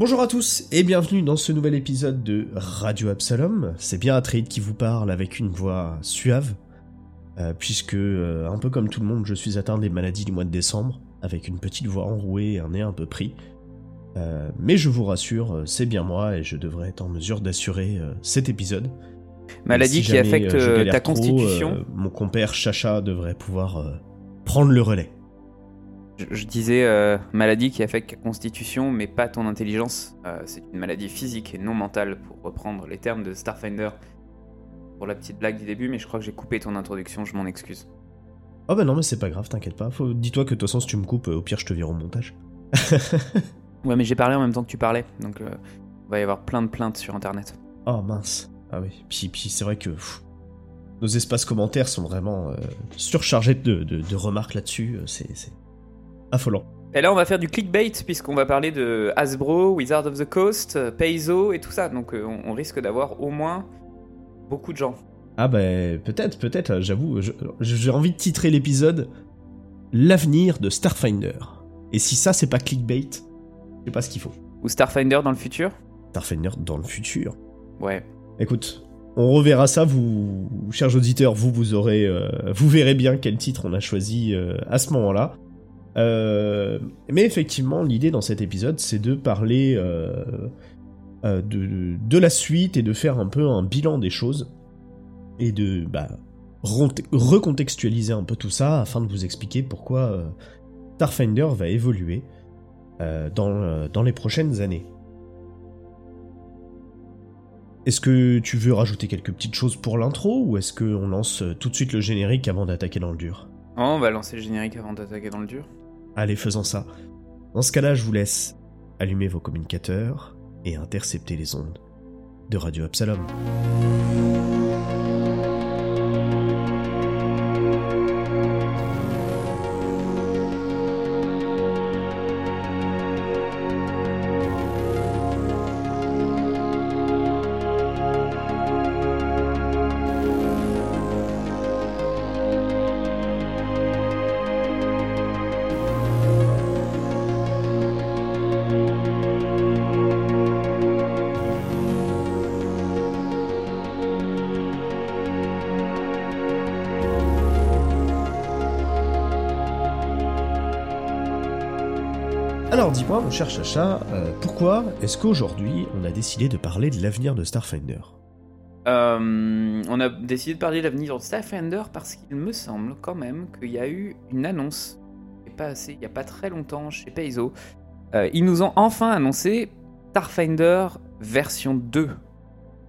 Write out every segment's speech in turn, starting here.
Bonjour à tous et bienvenue dans ce nouvel épisode de Radio Absalom. C'est bien Atreid qui vous parle avec une voix suave, euh, puisque, euh, un peu comme tout le monde, je suis atteint des maladies du mois de décembre, avec une petite voix enrouée et un nez un peu pris. Euh, mais je vous rassure, c'est bien moi et je devrais être en mesure d'assurer cet épisode. Maladie Si qui affecte ta constitution. mon compère Chacha devrait pouvoir prendre le relais. Je, je disais euh, maladie qui affecte ta constitution, mais pas ton intelligence. Euh, c'est une maladie physique et non mentale, pour reprendre les termes de Starfinder. Pour la petite blague du début, mais je crois que j'ai coupé ton introduction, je m'en excuse. Oh bah non mais c'est pas grave, t'inquiète pas. Faut... Dis-toi que de toute façon si tu me coupes, euh, au pire je te vire au montage. Ouais, mais j'ai parlé en même temps que tu parlais, donc euh, il va y avoir plein de plaintes sur internet. Oh mince. Ah oui. Puis, puis c'est vrai que pff, nos espaces commentaires sont vraiment euh, surchargés de, de- de remarques là-dessus. C'est c'est affolant. Et là, on va faire du clickbait, puisqu'on va parler de Hasbro, Wizard of the Coast, Paizo et tout ça. Donc euh, on, risque d'avoir au moins beaucoup de gens. Ah bah peut-être, peut-être, j'avoue. J'ai envie de titrer l'épisode L'avenir de Starfinder. Et si ça c'est pas clickbait, je sais pas ce qu'il faut. Ou Starfinder dans le futur Starfinder dans le futur. Ouais. Écoute, on reverra ça, vous, chers auditeurs, vous, vous aurez, euh, vous verrez bien quel titre on a choisi euh, à ce moment-là. Euh, mais effectivement, l'idée dans cet épisode, c'est de parler euh, euh, de, la suite et de faire un peu un bilan des choses et de bah, recontextualiser un peu tout ça afin de vous expliquer pourquoi euh, Starfinder va évoluer dans, les prochaines années. Est-ce que tu veux rajouter quelques petites choses pour l'intro ou est-ce qu'on lance tout de suite le générique avant d'attaquer dans le dur? Oh, on va lancer le générique avant d'attaquer dans le dur. Allez, faisons ça. Dans ce cas-là, je vous laisse allumer vos communicateurs et intercepter les ondes de Radio Absalom. Alors dis-moi, mon cher Chacha, euh, pourquoi est-ce qu'aujourd'hui on a décidé de parler de l'avenir de Starfinder? Euh, on a décidé de parler de l'avenir de Starfinder parce qu'il me semble quand même qu'il y a eu une annonce, pas assez, il n'y a pas très longtemps chez Paizo. Euh, ils nous ont enfin annoncé Starfinder version 2.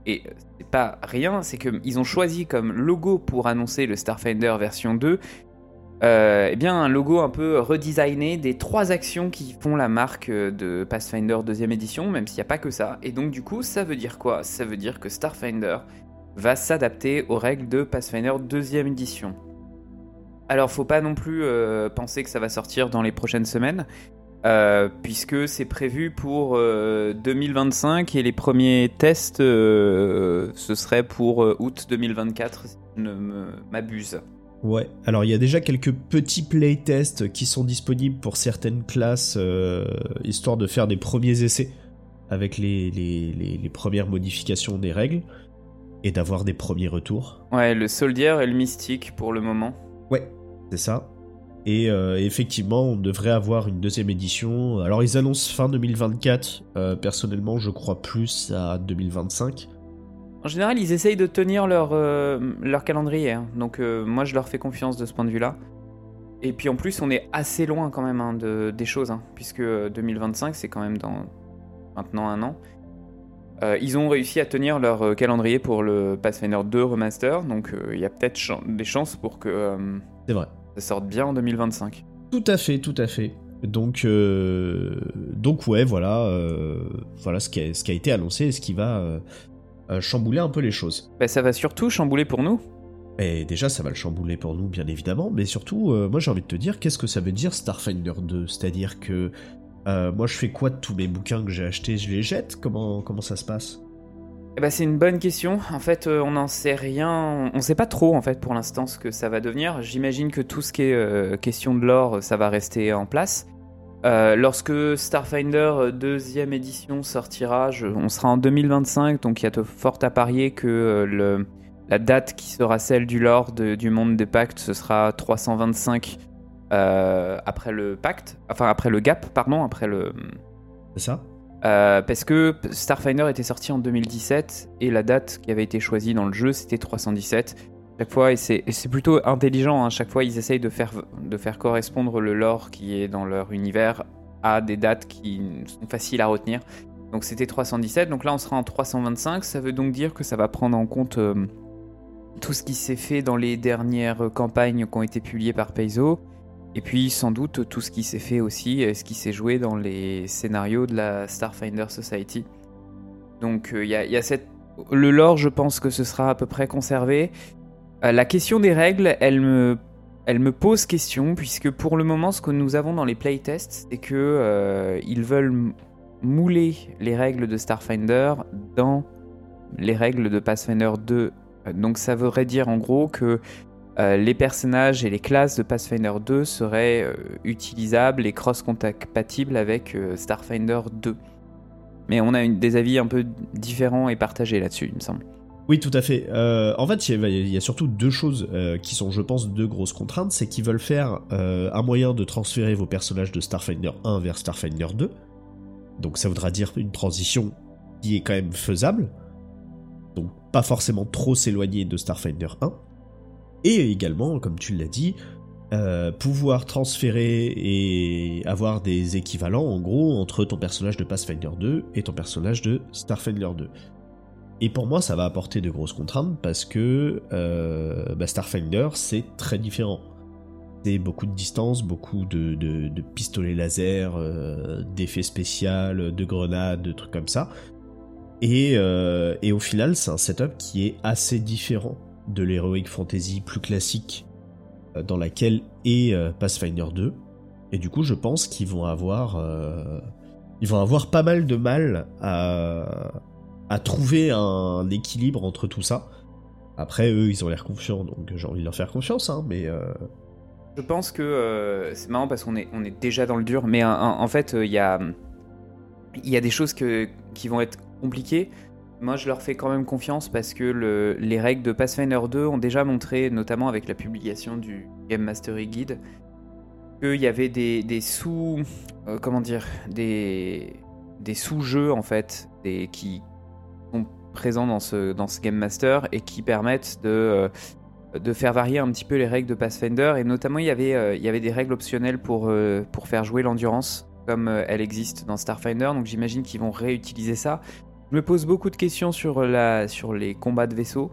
Et c'est pas rien, c'est qu'ils ont choisi comme logo pour annoncer le Starfinder version 2 euh, eh bien un logo un peu redesigné des trois actions qui font la marque euh, de Pathfinder deuxième édition, même s'il n'y a pas que ça. Et donc du coup, ça veut dire quoi? Ça veut dire que Starfinder va s'adapter aux règles de Pathfinder deuxième édition. Alors faut pas non plus euh, penser que ça va sortir dans les prochaines semaines, puisque c'est prévu pour euh, 2025 et les premiers tests ce serait pour août 2024 si je ne m'abuse. Ouais, alors il y a déjà quelques petits playtests qui sont disponibles pour certaines classes, euh, histoire de faire des premiers essais avec les, les, les- les premières modifications des règles et d'avoir des premiers retours. Ouais, le soldier et le mystique pour le moment. Ouais, c'est ça. Et euh, effectivement, on devrait avoir une deuxième édition. Alors ils annoncent fin 2024. Euh, personnellement, je crois plus à 2025. En général, ils essayent de tenir leur, euh, leur calendrier, hein. donc euh, moi je leur fais confiance de ce point de vue-là. Et puis en plus, on est assez loin quand même hein, de, des choses, hein, puisque euh, 2025 c'est quand même dans maintenant un an. Euh, ils ont réussi à tenir leur euh, calendrier pour le Pathfinder 2 Remaster, donc euh, il y a peut-être des chances pour que euh, vrai. ça sorte bien en 2025. Tout à fait, tout à fait. Donc, euh, donc ouais, voilà, euh, voilà ce qui, a, ce qui a été annoncé et ce qui va euh, euh, chambouler un peu les choses. Bah, ça va surtout chambouler pour nous. Et déjà, ça va le chambouler pour nous, bien évidemment, mais surtout, euh, moi j'ai envie de te dire, qu'est-ce que ça veut dire Starfinder 2 C'est-à-dire que euh, moi je fais quoi de tous mes bouquins que j'ai achetés? Je les jette? Comment, comment ça se passe? Eh ben, c'est une bonne question. En fait, euh, on n'en sait rien. On ne sait pas trop en fait pour l'instant ce que ça va devenir. J'imagine que tout ce qui est euh, question de l'or, ça va rester en place. Lorsque Starfinder deuxième édition sortira, on sera en 2025, donc il y a de fort à parier que le, la date qui sera celle du lore du monde des pactes, ce sera 325 après le pacte, enfin après le gap, pardon, après le. C'est ça euh, parce que Starfinder était sorti en 2017 et la date qui avait été choisie dans le jeu c'était 317. Chaque fois, et c'est plutôt intelligent, hein, chaque fois ils essayent de faire, de faire correspondre le lore qui est dans leur univers à des dates qui sont faciles à retenir. Donc c'était 317, donc là on sera en 325, ça veut donc dire que ça va prendre en compte euh, tout ce qui s'est fait dans les dernières campagnes qui ont été publiées par Paizo, et puis sans doute tout ce qui s'est fait aussi, ce qui s'est joué dans les scénarios de la Starfinder Society. Donc il euh, y, a, cette... Le lore, je pense que ce sera à peu près conservé. Euh, la question des règles, elle me, pose question, puisque pour le moment, ce que nous avons dans les playtests, c'est que euh, ils veulent mouler les règles de Starfinder dans les règles de Pathfinder 2. Donc ça voudrait dire en gros que euh, les personnages et les classes de Pathfinder 2 seraient euh, utilisables et cross-compatibles avec euh, Starfinder 2. Mais on a des avis un peu différents et partagés là-dessus, il me semble. Oui, tout à fait. en fait, il y, a surtout deux choses qui sont, je pense, deux grosses contraintes. C'est qu'ils veulent faire un moyen de transférer vos personnages de Starfinder 1 vers Starfinder 2. Donc ça voudra dire une transition qui est quand même faisable. Donc pas forcément trop s'éloigner de Starfinder 1 et également, comme tu l'as dit, euh, pouvoir transférer et avoir des équivalents en gros entre ton personnage de Pathfinder 2 et ton personnage de Starfinder 2. Et pour moi, ça va apporter de grosses contraintes parce que euh, bah, Starfinder, c'est très différent. C'est beaucoup de distance, beaucoup de, pistolets laser, euh, d'effets spéciaux, de grenades, de trucs comme ça. Et, et au final, c'est un setup qui est assez différent de l'heroic fantasy plus classique euh, dans laquelle est euh, Pathfinder 2. Et du coup, je pense qu'ils vont avoir, euh, vont avoir pas mal de mal à, à trouver un équilibre entre tout ça. Après, eux, ils ont l'air confiants, donc j'ai envie de leur faire confiance, hein, mais. Je pense que c'est marrant parce qu'on est, on est déjà dans le dur, mais en, fait, il y a, il y a des choses que, qui vont être compliquées. Moi, je leur fais quand même confiance parce que les règles de Pathfinder 2 ont déjà montré, notamment avec la publication du Game Mastery Guide, qu'il y avait des, sous. Euh, comment dire Des, des sous-jeux, en fait, des, qui présents dans ce, dans ce Game Master et qui permettent de. Euh, de faire varier un petit peu les règles de Pathfinder et notamment il y avait, euh, il y avait des règles optionnelles pour, pour faire jouer l'endurance comme elle existe dans Starfinder donc j'imagine qu'ils vont réutiliser ça je me pose beaucoup de questions sur, la, sur les combats de vaisseaux.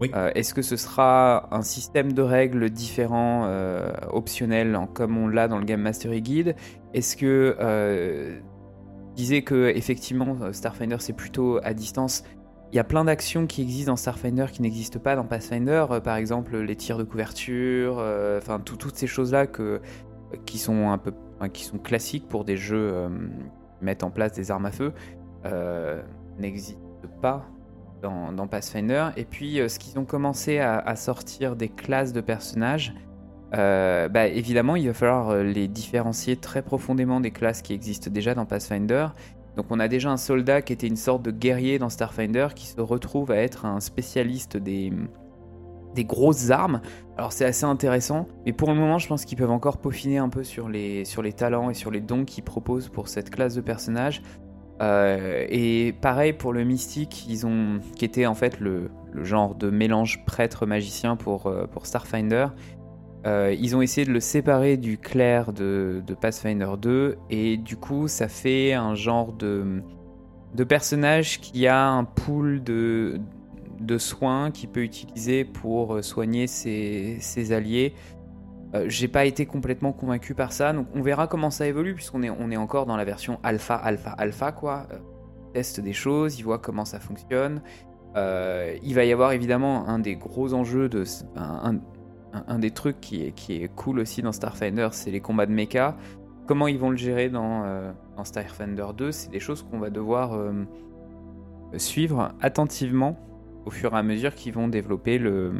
Oui. Euh, est-ce que ce sera un système de règles différent, euh, optionnel, comme on l'a dans le Game Mastery Guide? Est-ce que euh, disais que effectivement Starfinder c'est plutôt à distance il y a plein d'actions qui existent dans Starfinder qui n'existent pas dans Pathfinder, par exemple les tirs de couverture, enfin toutes ces choses-là qui sont un peu, qui sont classiques pour des jeux qui mettent en place des armes à feu n'existe pas dans, Pathfinder. Et puis, euh, ce qu'ils ont commencé à, sortir des classes de personnages, euh, bah, évidemment, il va falloir euh, les différencier très profondément des classes qui existent déjà dans Pathfinder. Donc, on a déjà un soldat qui était une sorte de guerrier dans Starfinder qui se retrouve à être un spécialiste des, des grosses armes. Alors c'est assez intéressant, mais pour le moment je pense qu'ils peuvent encore peaufiner un peu sur les, talents et sur les dons qu'ils proposent pour cette classe de personnages. Euh, et pareil pour le mystique, ils ont, qui était en fait le, genre de mélange prêtre-magicien pour, euh, pour Starfinder. Euh, ils ont essayé de le séparer du clair de, de, Pathfinder 2 et du coup ça fait un genre de, de personnage qui a un pool de, de soins qu'il peut utiliser pour soigner ses, ses alliés. Euh, j'ai pas été complètement convaincu par ça, donc on verra comment ça évolue puisqu'on est, on est encore dans la version alpha, alpha, alpha quoi. Euh, teste des choses, il voit comment ça fonctionne. Euh, il va y avoir évidemment un des gros enjeux de des trucs qui est, cool aussi dans Starfinder, c'est les combats de mecha. Comment ils vont le gérer dans, dans Starfinder 2, c'est des choses qu'on va devoir suivre attentivement au fur et à mesure qu'ils vont développer le,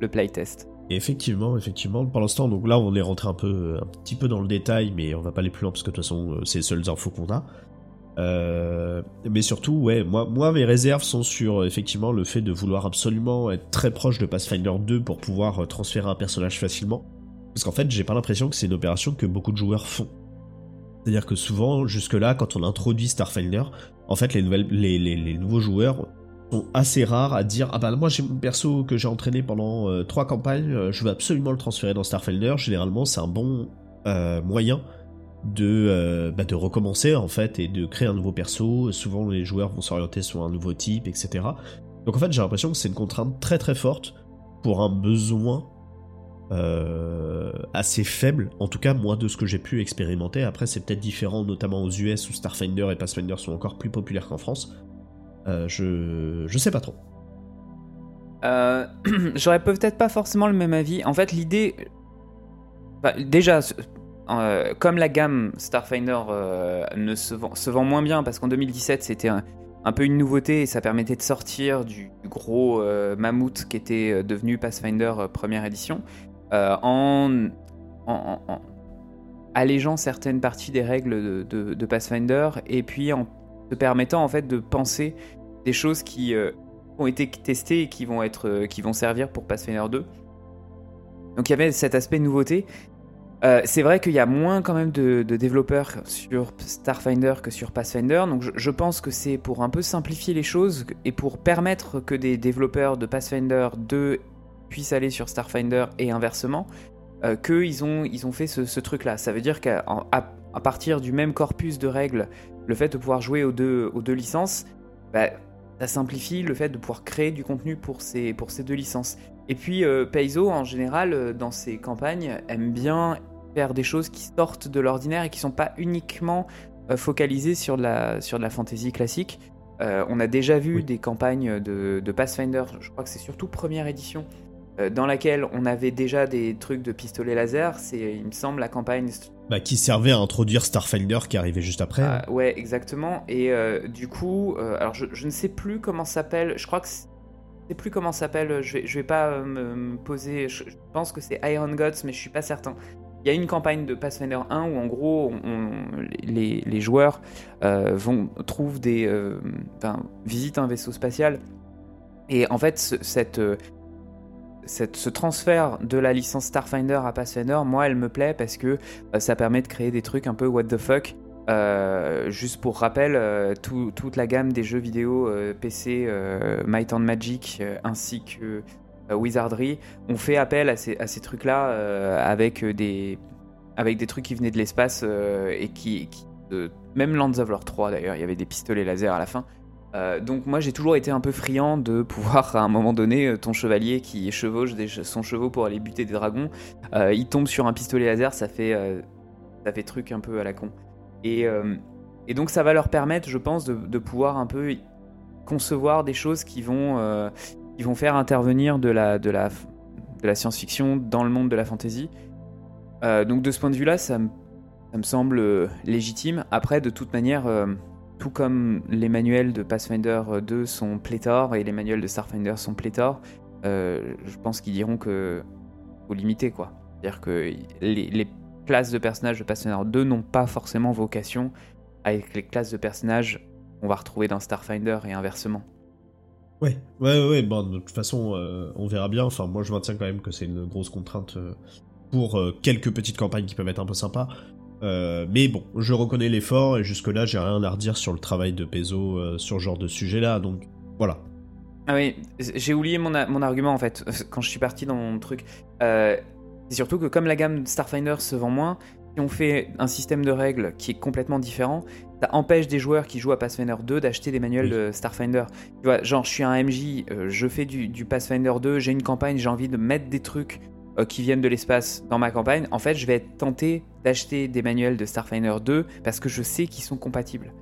le playtest. effectivement, effectivement, pour l'instant, donc là, on est rentré un peu, un petit peu dans le détail, mais on va pas aller plus loin parce que de toute façon, c'est les seules infos qu'on a. Euh, mais surtout, ouais, moi, moi, mes réserves sont sur effectivement le fait de vouloir absolument être très proche de Pathfinder 2 pour pouvoir transférer un personnage facilement. Parce qu'en fait, j'ai pas l'impression que c'est une opération que beaucoup de joueurs font. C'est-à-dire que souvent, jusque-là, quand on introduit Starfinder, en fait, les, nouvelles, les, les, nouveaux joueurs sont assez rares à dire Ah bah moi j'ai mon perso que j'ai entraîné pendant euh, trois campagnes, euh, je veux absolument le transférer dans Starfinder. Généralement, c'est un bon euh, moyen de, bah, de recommencer en fait et de créer un nouveau perso. Souvent, les joueurs vont s'orienter sur un nouveau type, etc. Donc en fait, j'ai l'impression que c'est une contrainte très très forte pour un besoin euh, assez faible, en tout cas moi de ce que j'ai pu expérimenter. Après c'est peut-être différent, notamment aux US où Starfinder et Pathfinder sont encore plus populaires qu'en France. Euh, je je sais pas trop. Euh, j'aurais peut-être pas forcément le même avis. En fait l'idée, bah, déjà comme la gamme Starfinder ne se vend, moins bien parce qu'en 2017 c'était un, peu une nouveauté et ça permettait de sortir du, gros mammouth qui était devenu Pathfinder première édition. Euh, en, allégeant certaines parties des règles de, Pathfinder et puis en te permettant en fait de penser des choses qui euh, ont été testées et qui vont, être, euh, qui vont servir pour Pathfinder 2. Donc il y avait cet aspect nouveauté. C'est vrai qu'il y a moins quand même de, développeurs sur Starfinder que sur Pathfinder, donc je, pense que c'est pour un peu simplifier les choses et pour permettre que des développeurs de Pathfinder 2 puissent aller sur Starfinder et inversement, euh, qu'ils ont, ils ont fait ce, truc-là. Ça veut dire qu'à partir du même corpus de règles, le fait de pouvoir jouer aux deux, aux deux licences, bah, ça simplifie le fait de pouvoir créer du contenu pour ces, pour ces deux licences. Et puis euh, Paizo, en général, euh, dans ses campagnes, aime bien faire des choses qui sortent de l'ordinaire et qui sont pas uniquement euh, focalisées sur de la, sur de la fantasy classique. on a déjà vu des campagnes de, de, Pathfinder, je crois que c'est surtout première édition, euh, dans laquelle on avait déjà des trucs de pistolet laser. C'est, il me semble, la campagne. Bah, qui servait à introduire Starfinder qui arrivait juste après. Ah, ouais, exactement. Et euh, du coup, euh, alors je, ne sais plus comment s'appelle. Je crois que je sais plus comment s'appelle. Je vais, je vais pas me, poser. Je, pense que c'est Iron Gods, mais je suis pas certain. Il y a une campagne de Pathfinder 1 où en gros les, joueurs vont trouvent des, enfin, visitent un vaisseau spatial et en fait cette ce transfert de la licence Starfinder à Pathfinder, moi, elle me plaît parce que euh, ça permet de créer des trucs un peu what the fuck. Euh, juste pour rappel, euh, toute la gamme des jeux vidéo PC, Might and Magic, ainsi que Wizardry, ont fait appel à ces, trucs-là avec, des, avec des trucs qui venaient de l'espace et qui... même Lands of Lore 3 d'ailleurs, il y avait des pistolets laser à la fin. Euh, donc moi j'ai toujours été un peu friand de pouvoir à un moment donné euh, ton chevalier qui chevauche son chevaux pour aller buter des dragons, euh, il tombe sur un pistolet laser, ça fait ça fait truc un peu à la con. Et, et donc ça va leur permettre, je pense, de, pouvoir un peu concevoir des choses qui vont qui vont faire intervenir de la science-fiction dans le monde de la fantasy. donc de ce point de vue-là, ça, me semble légitime. Après, de toute manière tout comme les manuels de Pathfinder 2 sont pléthores et les manuels de Starfinder sont pléthores, euh, je pense qu'ils diront que faut limiter quoi. C'est-à-dire que les, classes de personnages de Pathfinder 2 n'ont pas forcément vocation avec les classes de personnages qu'on va retrouver dans Starfinder et inversement. Ouais, ouais, ouais, bon, de toute façon, euh, on verra bien. Enfin, moi, je maintiens quand même que c'est une grosse contrainte euh, pour quelques petites campagnes qui peuvent être un peu sympas. Euh, mais bon, je reconnais l'effort et jusque-là, j'ai rien à redire sur le travail de Peso euh, sur ce genre de sujet-là, donc voilà. Ah oui, j'ai oublié mon, mon, argument en fait, quand je suis parti dans mon truc. Euh, c'est surtout que comme la gamme Starfinder se vend moins, si on fait un système de règles qui est complètement différent, ça empêche des joueurs qui jouent à Pathfinder 2 d'acheter des manuels de Starfinder. Tu vois, genre je suis un MJ, je fais du, du Pathfinder 2, j'ai une campagne, j'ai envie de mettre des trucs euh, qui viennent de l'espace dans ma campagne, en fait, je vais être tenté d'acheter des manuels de Starfinder 2 parce que je sais qu'ils sont compatibles.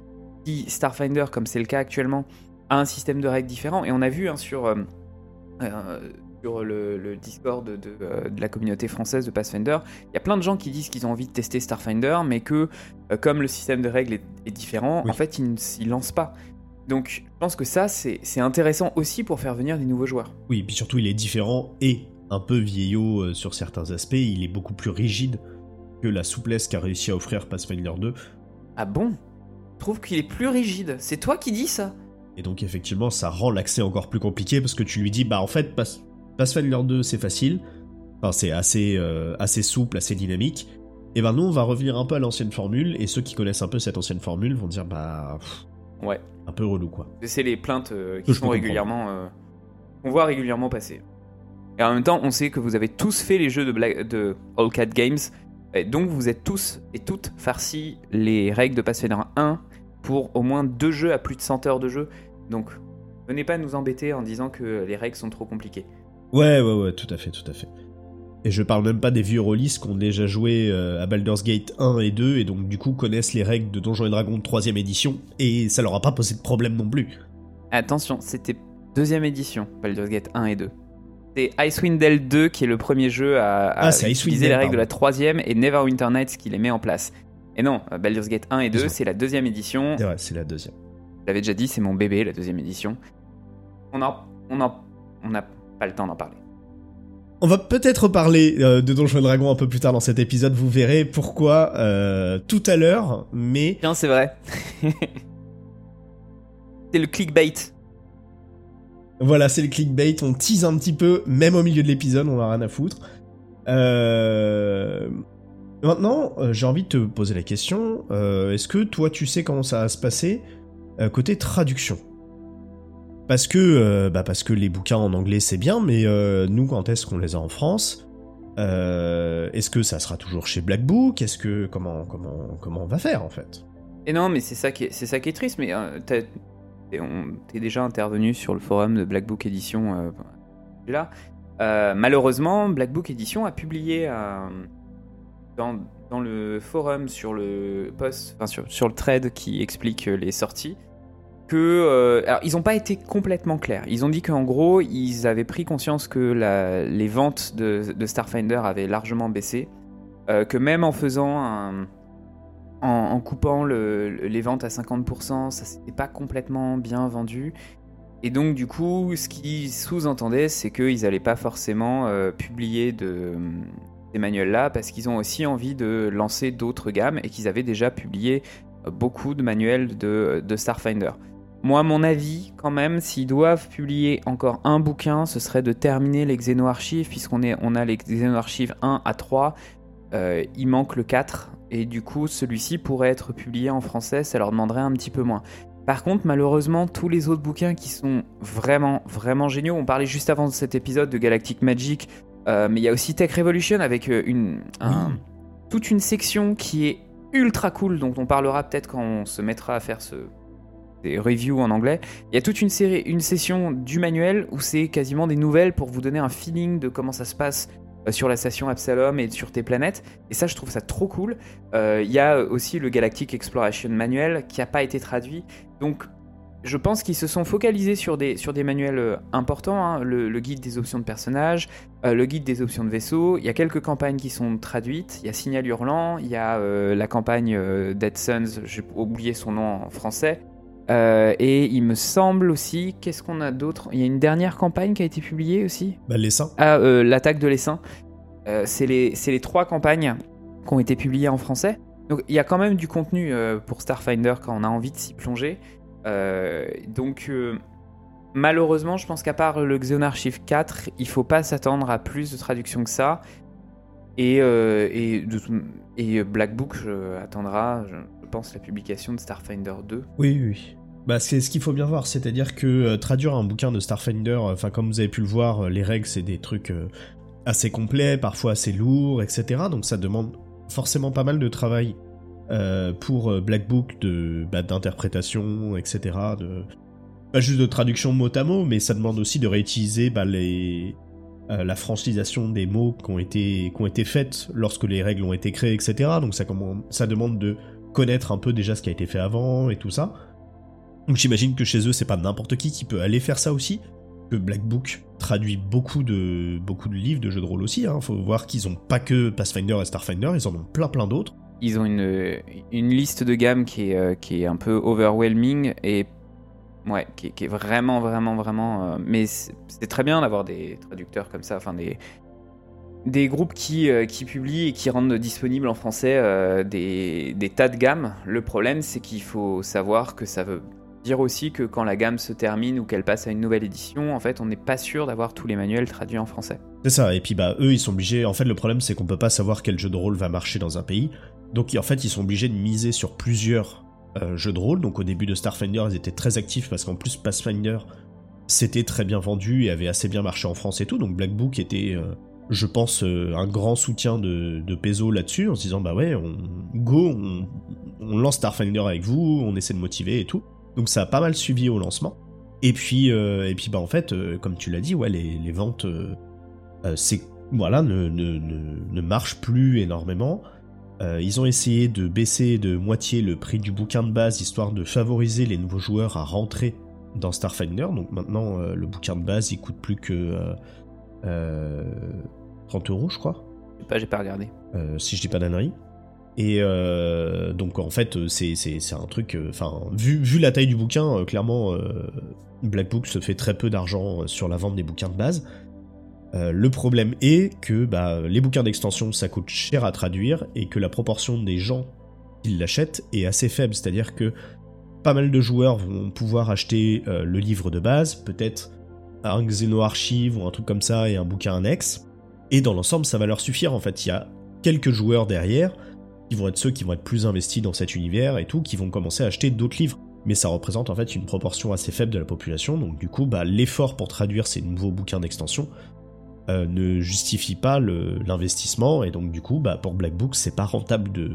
Si Starfinder, comme c'est le cas actuellement, a un système de règles différent, et on a vu hein, sur, euh, euh, sur le, Discord de, la communauté française de Pathfinder, il y a plein de gens qui disent qu'ils ont envie de tester Starfinder, mais que comme le système de règles est, différent, en fait, ils ne lancent pas. Donc, je pense que ça, c'est intéressant aussi pour faire venir des nouveaux joueurs. Oui, et puis surtout, il est différent et un peu vieillot euh, sur certains aspects, il est beaucoup plus rigide que la souplesse qu'a réussi à offrir Pathfinder 2. Ah bon? Je trouve qu'il est plus rigide. C'est toi qui dis ça? Et donc effectivement, ça rend l'accès encore plus compliqué parce que tu lui dis, bah en fait, Pathfinder 2 c'est facile, enfin c'est assez, euh, assez souple, assez dynamique. Et ben nous, on va revenir un peu à l'ancienne formule, et ceux qui connaissent un peu cette ancienne formule vont dire, bah... ouais. Un peu relou quoi. C'est les plaintes euh, qui sont régulièrement... on voit régulièrement passer. Et en même temps, on sait que vous avez tous fait les jeux de, de All Cat Games, et donc vous êtes tous et toutes farcis les règles de Pathfinder 1 pour au moins deux jeux à plus de 100 heures de jeu. Donc venez pas nous embêter en disant que les règles sont trop compliquées. Ouais, ouais, ouais, tout à fait, tout à fait. Et je parle même pas des vieux releases qui ont déjà joué euh, à Baldur's Gate 1 et 2 et donc du coup connaissent les règles de Donjons et Dragons 3ème édition et ça leur a pas posé de problème non plus. Attention, c'était deuxième édition, Baldur's Gate 1 et 2. C'est Icewind Dale 2 qui est le premier jeu à, à ah, utiliser les règles de la troisième et Neverwinter Nights qui les met en place. Et non, Baldur's Gate 1 et 2, c'est la deuxième édition. C'est vrai, c'est la deuxième. Je l'avais déjà dit, c'est mon bébé, la deuxième édition. On a, on a, on n'a pas le temps d'en parler. On va peut-être parler euh, de Donjons Dragon un peu plus tard dans cet épisode, vous verrez pourquoi euh, tout à l'heure, mais... Tiens, c'est vrai. c'est le clickbait. Voilà, c'est le clickbait, on tease un petit peu, même au milieu de l'épisode, on a rien à foutre. Euh... Maintenant, j'ai envie de te poser la question, est-ce que toi tu sais comment ça va se passer côté traduction? Parce que, bah parce que les bouquins en anglais c'est bien, mais nous quand est-ce qu'on les a en France? Est-ce que ça sera toujours chez Black Book? Est-ce que comment comment comment on va faire en fait? Et non, mais c'est ça qui est, c'est ça qui est triste. Mais T'es déjà intervenu sur le forum de Black Book Edition euh, là. Euh, malheureusement, Black Book Edition a publié euh, dans, dans, le forum sur le post, enfin sur, sur, le thread qui explique les sorties, alors ils n'ont pas été complètement clairs. Ils ont dit qu'en gros, ils avaient pris conscience que les ventes de, de, Starfinder avaient largement baissé, que même en faisant un en, coupant les ventes à 50%, ça s'était pas complètement bien vendu. Et donc du coup, ce qui sous-entendait, c'est qu'ils n'allaient pas forcément euh, publier de, ces manuels-là parce qu'ils ont aussi envie de lancer d'autres gammes et qu'ils avaient déjà publié euh, beaucoup de manuels de, Starfinder. Moi, mon avis, quand même, s'ils doivent publier encore un bouquin, ce serait de terminer les Xenoarchives, puisqu'on on a les Xenoarchives 1 à 3. Euh, il manque le 4, et du coup celui-ci pourrait être publié en français, ça leur demanderait un petit peu moins. Par contre, malheureusement, tous les autres bouquins qui sont vraiment, vraiment géniaux, on parlait juste avant de cet épisode de Galactic Magic, euh, mais il y a aussi Tech Revolution avec euh, une, toute une section qui est ultra cool, dont on parlera peut-être quand on se mettra à faire ce, des reviews en anglais. Il y a toute une série, une session du manuel où c'est quasiment des nouvelles pour vous donner un feeling de comment ça se passe euh, sur la station Absalom et sur tes planètes. Et ça, je trouve ça trop cool. Euh, il y a aussi le Galactic Exploration Manual qui n'a pas été traduit. Donc, je pense qu'ils se sont focalisés sur des, sur des manuels euh, importants. Hein. Le, guide des options de personnages, le guide des options de vaisseau. Il y a quelques campagnes qui sont traduites. Il y a Signal Hurlant, il y a la campagne Dead Suns, j'ai oublié son nom en français. Euh, et il me semble aussi, qu'est-ce qu'on a d'autre? Il y a une dernière campagne qui a été publiée aussi? Bah, L'essaim. Ah, euh, l'attaque de l'essaim. Euh, c'est les, les, trois campagnes qui ont été publiées en français. Donc il y a quand même du contenu pour Starfinder quand on a envie de s'y plonger. donc malheureusement, je pense qu'à part le Xeonarchive 4, il faut pas s'attendre à plus de traductions que ça. Et, et, et Black Book attendra, je, je pense, la publication de Starfinder 2. Oui, oui. Bah, c'est ce qu'il faut bien voir, c'est-à-dire que euh, traduire un bouquin de Starfinder, euh, enfin comme vous avez pu le voir, euh, les règles c'est des trucs assez complets, parfois assez lourds, etc. Donc ça demande forcément pas mal de travail pour Black Book de bah, d'interprétation, etc. Pas juste de traduction mot à mot, mais ça demande aussi de réutiliser bah, la francisation des mots qui ont été faites lorsque les règles ont été créées, etc. Donc ça demande de connaître un peu déjà ce qui a été fait avant et tout ça. Donc j'imagine que chez eux, c'est pas n'importe qui qui peut aller faire ça aussi. Que Black Book traduit beaucoup de, beaucoup de livres de jeux de rôle aussi. Hein. Faut voir qu'ils ont pas que Pathfinder et Starfinder, ils en ont plein plein d'autres. Ils ont une, une liste de gamme qui est, euh, qui est un peu overwhelming et Ouais, qui, est vraiment, vraiment, vraiment. mais c'est très bien d'avoir des traducteurs comme ça, enfin des, des groupes qui, qui publient et qui rendent disponibles en français des, des, tas de gammes. Le problème, c'est qu'il faut savoir que ça veut dire aussi que quand la gamme se termine ou qu'elle passe à une nouvelle édition, en fait, on n'est pas sûr d'avoir tous les manuels traduits en français. C'est ça, et puis bah eux, ils sont obligés. En fait, le problème, c'est qu'on peut pas savoir quel jeu de rôle va marcher dans un pays. Donc en fait, ils sont obligés de miser sur plusieurs euh, jeux de rôle. Donc au début de Starfinder, ils étaient très actifs parce qu'en plus, Pathfinder, c'était très bien vendu et avait assez bien marché en France et tout. Donc Black Book était, euh, je pense, euh, un grand soutien de, de Paizo là-dessus, en se disant bah ouais, on go, on lance Starfinder avec vous, on essaie de motiver et tout. Donc ça a pas mal suivi au lancement. Et puis, euh, et puis bah en fait, euh, comme tu l'as dit, ouais, les, ventes, euh, c'est voilà, ne, ne, ne, marchent plus énormément. ils ont essayé de baisser de moitié le prix du bouquin de base histoire de favoriser les nouveaux joueurs à rentrer dans Starfinder. Donc maintenant, le bouquin de base, il coûte plus que 30 euros, je crois. Pas, j'ai pas regardé. si je dis pas d'annerie. Et euh, donc en fait, c'est, un truc. Euh, enfin, vu, la taille du bouquin, euh, clairement, Black Book se fait très peu d'argent sur la vente des bouquins de base. le problème est que bah, les bouquins d'extension ça coûte cher à traduire et que la proportion des gens qui l'achètent est assez faible. C'est-à-dire que pas mal de joueurs vont pouvoir acheter le livre de base, peut-être un Xeno Archive ou un truc comme ça et un bouquin annexe. Et dans l'ensemble, ça va leur suffire en fait. Il y a quelques joueurs derrière qui vont être ceux qui vont être plus investis dans cet univers et tout, qui vont commencer à acheter d'autres livres. Mais ça représente en fait une proportion assez faible de la population, donc du coup, bah, l'effort pour traduire ces nouveaux bouquins d'extension euh, ne justifie pas l'investissement, et donc du coup, bah, pour Black Book, c'est pas rentable de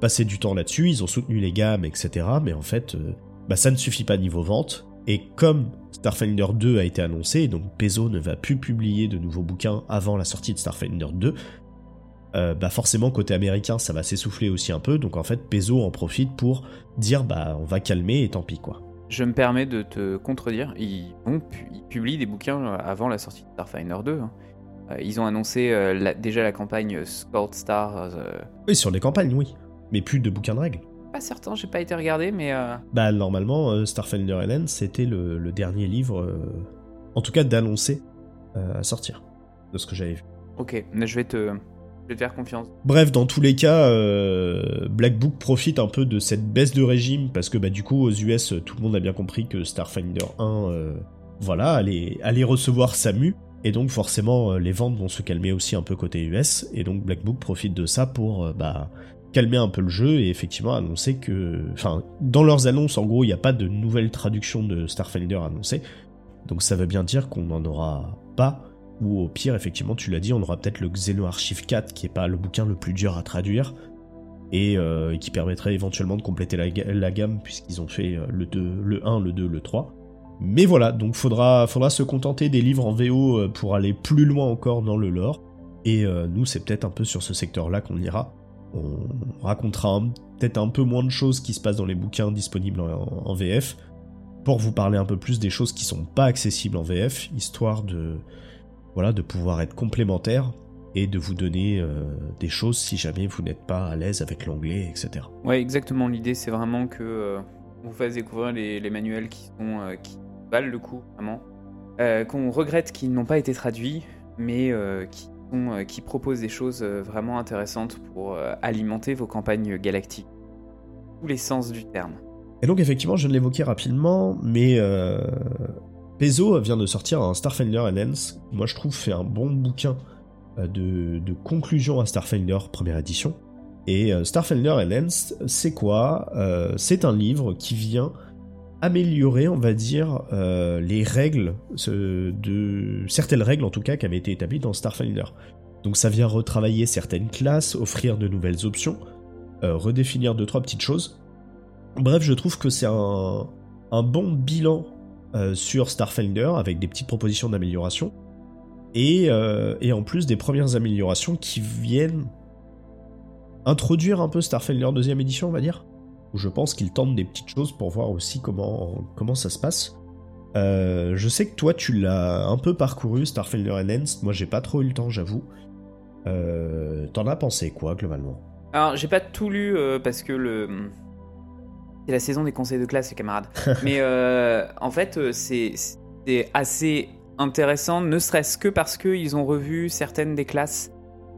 passer du temps là-dessus, ils ont soutenu les gammes, etc. Mais en fait, euh, bah, ça ne suffit pas niveau vente, et comme Starfinder 2 a été annoncé, donc Paizo ne va plus publier de nouveaux bouquins avant la sortie de Starfinder 2, euh, bah forcément côté américain ça va s'essouffler aussi un peu, donc en fait Peso en profite pour dire bah on va calmer et tant pis quoi. Je me permets de te contredire, ils, publient des bouquins avant la sortie de Starfinder 2. Hein. Euh, ils ont annoncé euh, déjà la campagne Scored Stars. Oui, sur les campagnes, oui. Mais plus de bouquins de règles. Pas certain, j'ai pas été regardé, mais. Bah, normalement, Starfinder LN, c'était le, le, dernier livre, en tout cas d'annoncer à sortir, de ce que j'avais vu. Ok, mais je vais te, je vais faire confiance. Bref, dans tous les cas, euh, Black Book profite un peu de cette baisse de régime parce que bah, du coup, aux US, tout le monde a bien compris que Starfinder 1, euh, voilà, allait, recevoir Samu. Et donc forcément, euh, les ventes vont se calmer aussi un peu côté US. Et donc Black Book profite de ça pour bah, calmer un peu le jeu et effectivement annoncer que... Enfin, dans leurs annonces, en gros, il n'y a pas de nouvelle traduction de Starfinder annoncée. Donc ça veut bien dire qu'on n'en aura pas ou au pire, effectivement, tu l'as dit, on aura peut-être le Xeno Archive 4, qui est pas le bouquin le plus dur à traduire, et, euh, qui permettrait éventuellement de compléter la, gamme, puisqu'ils ont fait euh, le, 2, le 1, le 2, le 3. Mais voilà, donc faudra, faudra se contenter des livres en VO euh, pour aller plus loin encore dans le lore. Et nous, c'est peut-être un peu sur ce secteur-là qu'on ira. On racontera peut-être un peu moins de choses qui se passent dans les bouquins disponibles en, en VF, pour vous parler un peu plus des choses qui sont pas accessibles en VF, histoire de, voilà, de pouvoir être complémentaire et de vous donner euh, des choses si jamais vous n'êtes pas à l'aise avec l'anglais, etc. Ouais, exactement. L'idée, c'est vraiment que euh, vous fasse découvrir les, manuels qui sont euh, qui valent le coup, vraiment. qu'on regrette qu'ils n'ont pas été traduits, mais qui, sont, qui proposent des choses vraiment intéressantes pour alimenter vos campagnes galactiques. Tous les sens du terme. Et donc, effectivement, je ne l'évoquais rapidement, mais Pezo vient de sortir un Starfinder Enhance, moi je trouve fait un bon bouquin euh, de, conclusion à Starfinder première édition. Et euh, Starfinder Enhanced, c'est quoi euh, C'est un livre qui vient améliorer, on va dire, les règles, de certaines règles en tout cas qui avaient été établies dans Starfinder. Donc ça vient retravailler certaines classes, offrir de nouvelles options, redéfinir deux trois petites choses. Bref, je trouve que c'est un bon bilan euh, sur Starfinder avec des petites propositions d'amélioration. Et, euh, et, en plus des premières améliorations qui viennent introduire un peu Starfinder deuxième édition, on va dire. Où je pense qu'ils tentent des petites choses pour voir aussi comment, comment ça se passe. Euh, je sais que toi tu l'as un peu parcouru, Starfinder Enhanced, moi j'ai pas trop eu le temps j'avoue. T'en as pensé quoi globalement? Alors j'ai pas tout lu parce que le C'est la saison des conseils de classe, les camarades. Mais euh, en fait, euh, c'est assez intéressant, ne serait-ce que parce qu'ils ont revu certaines des classes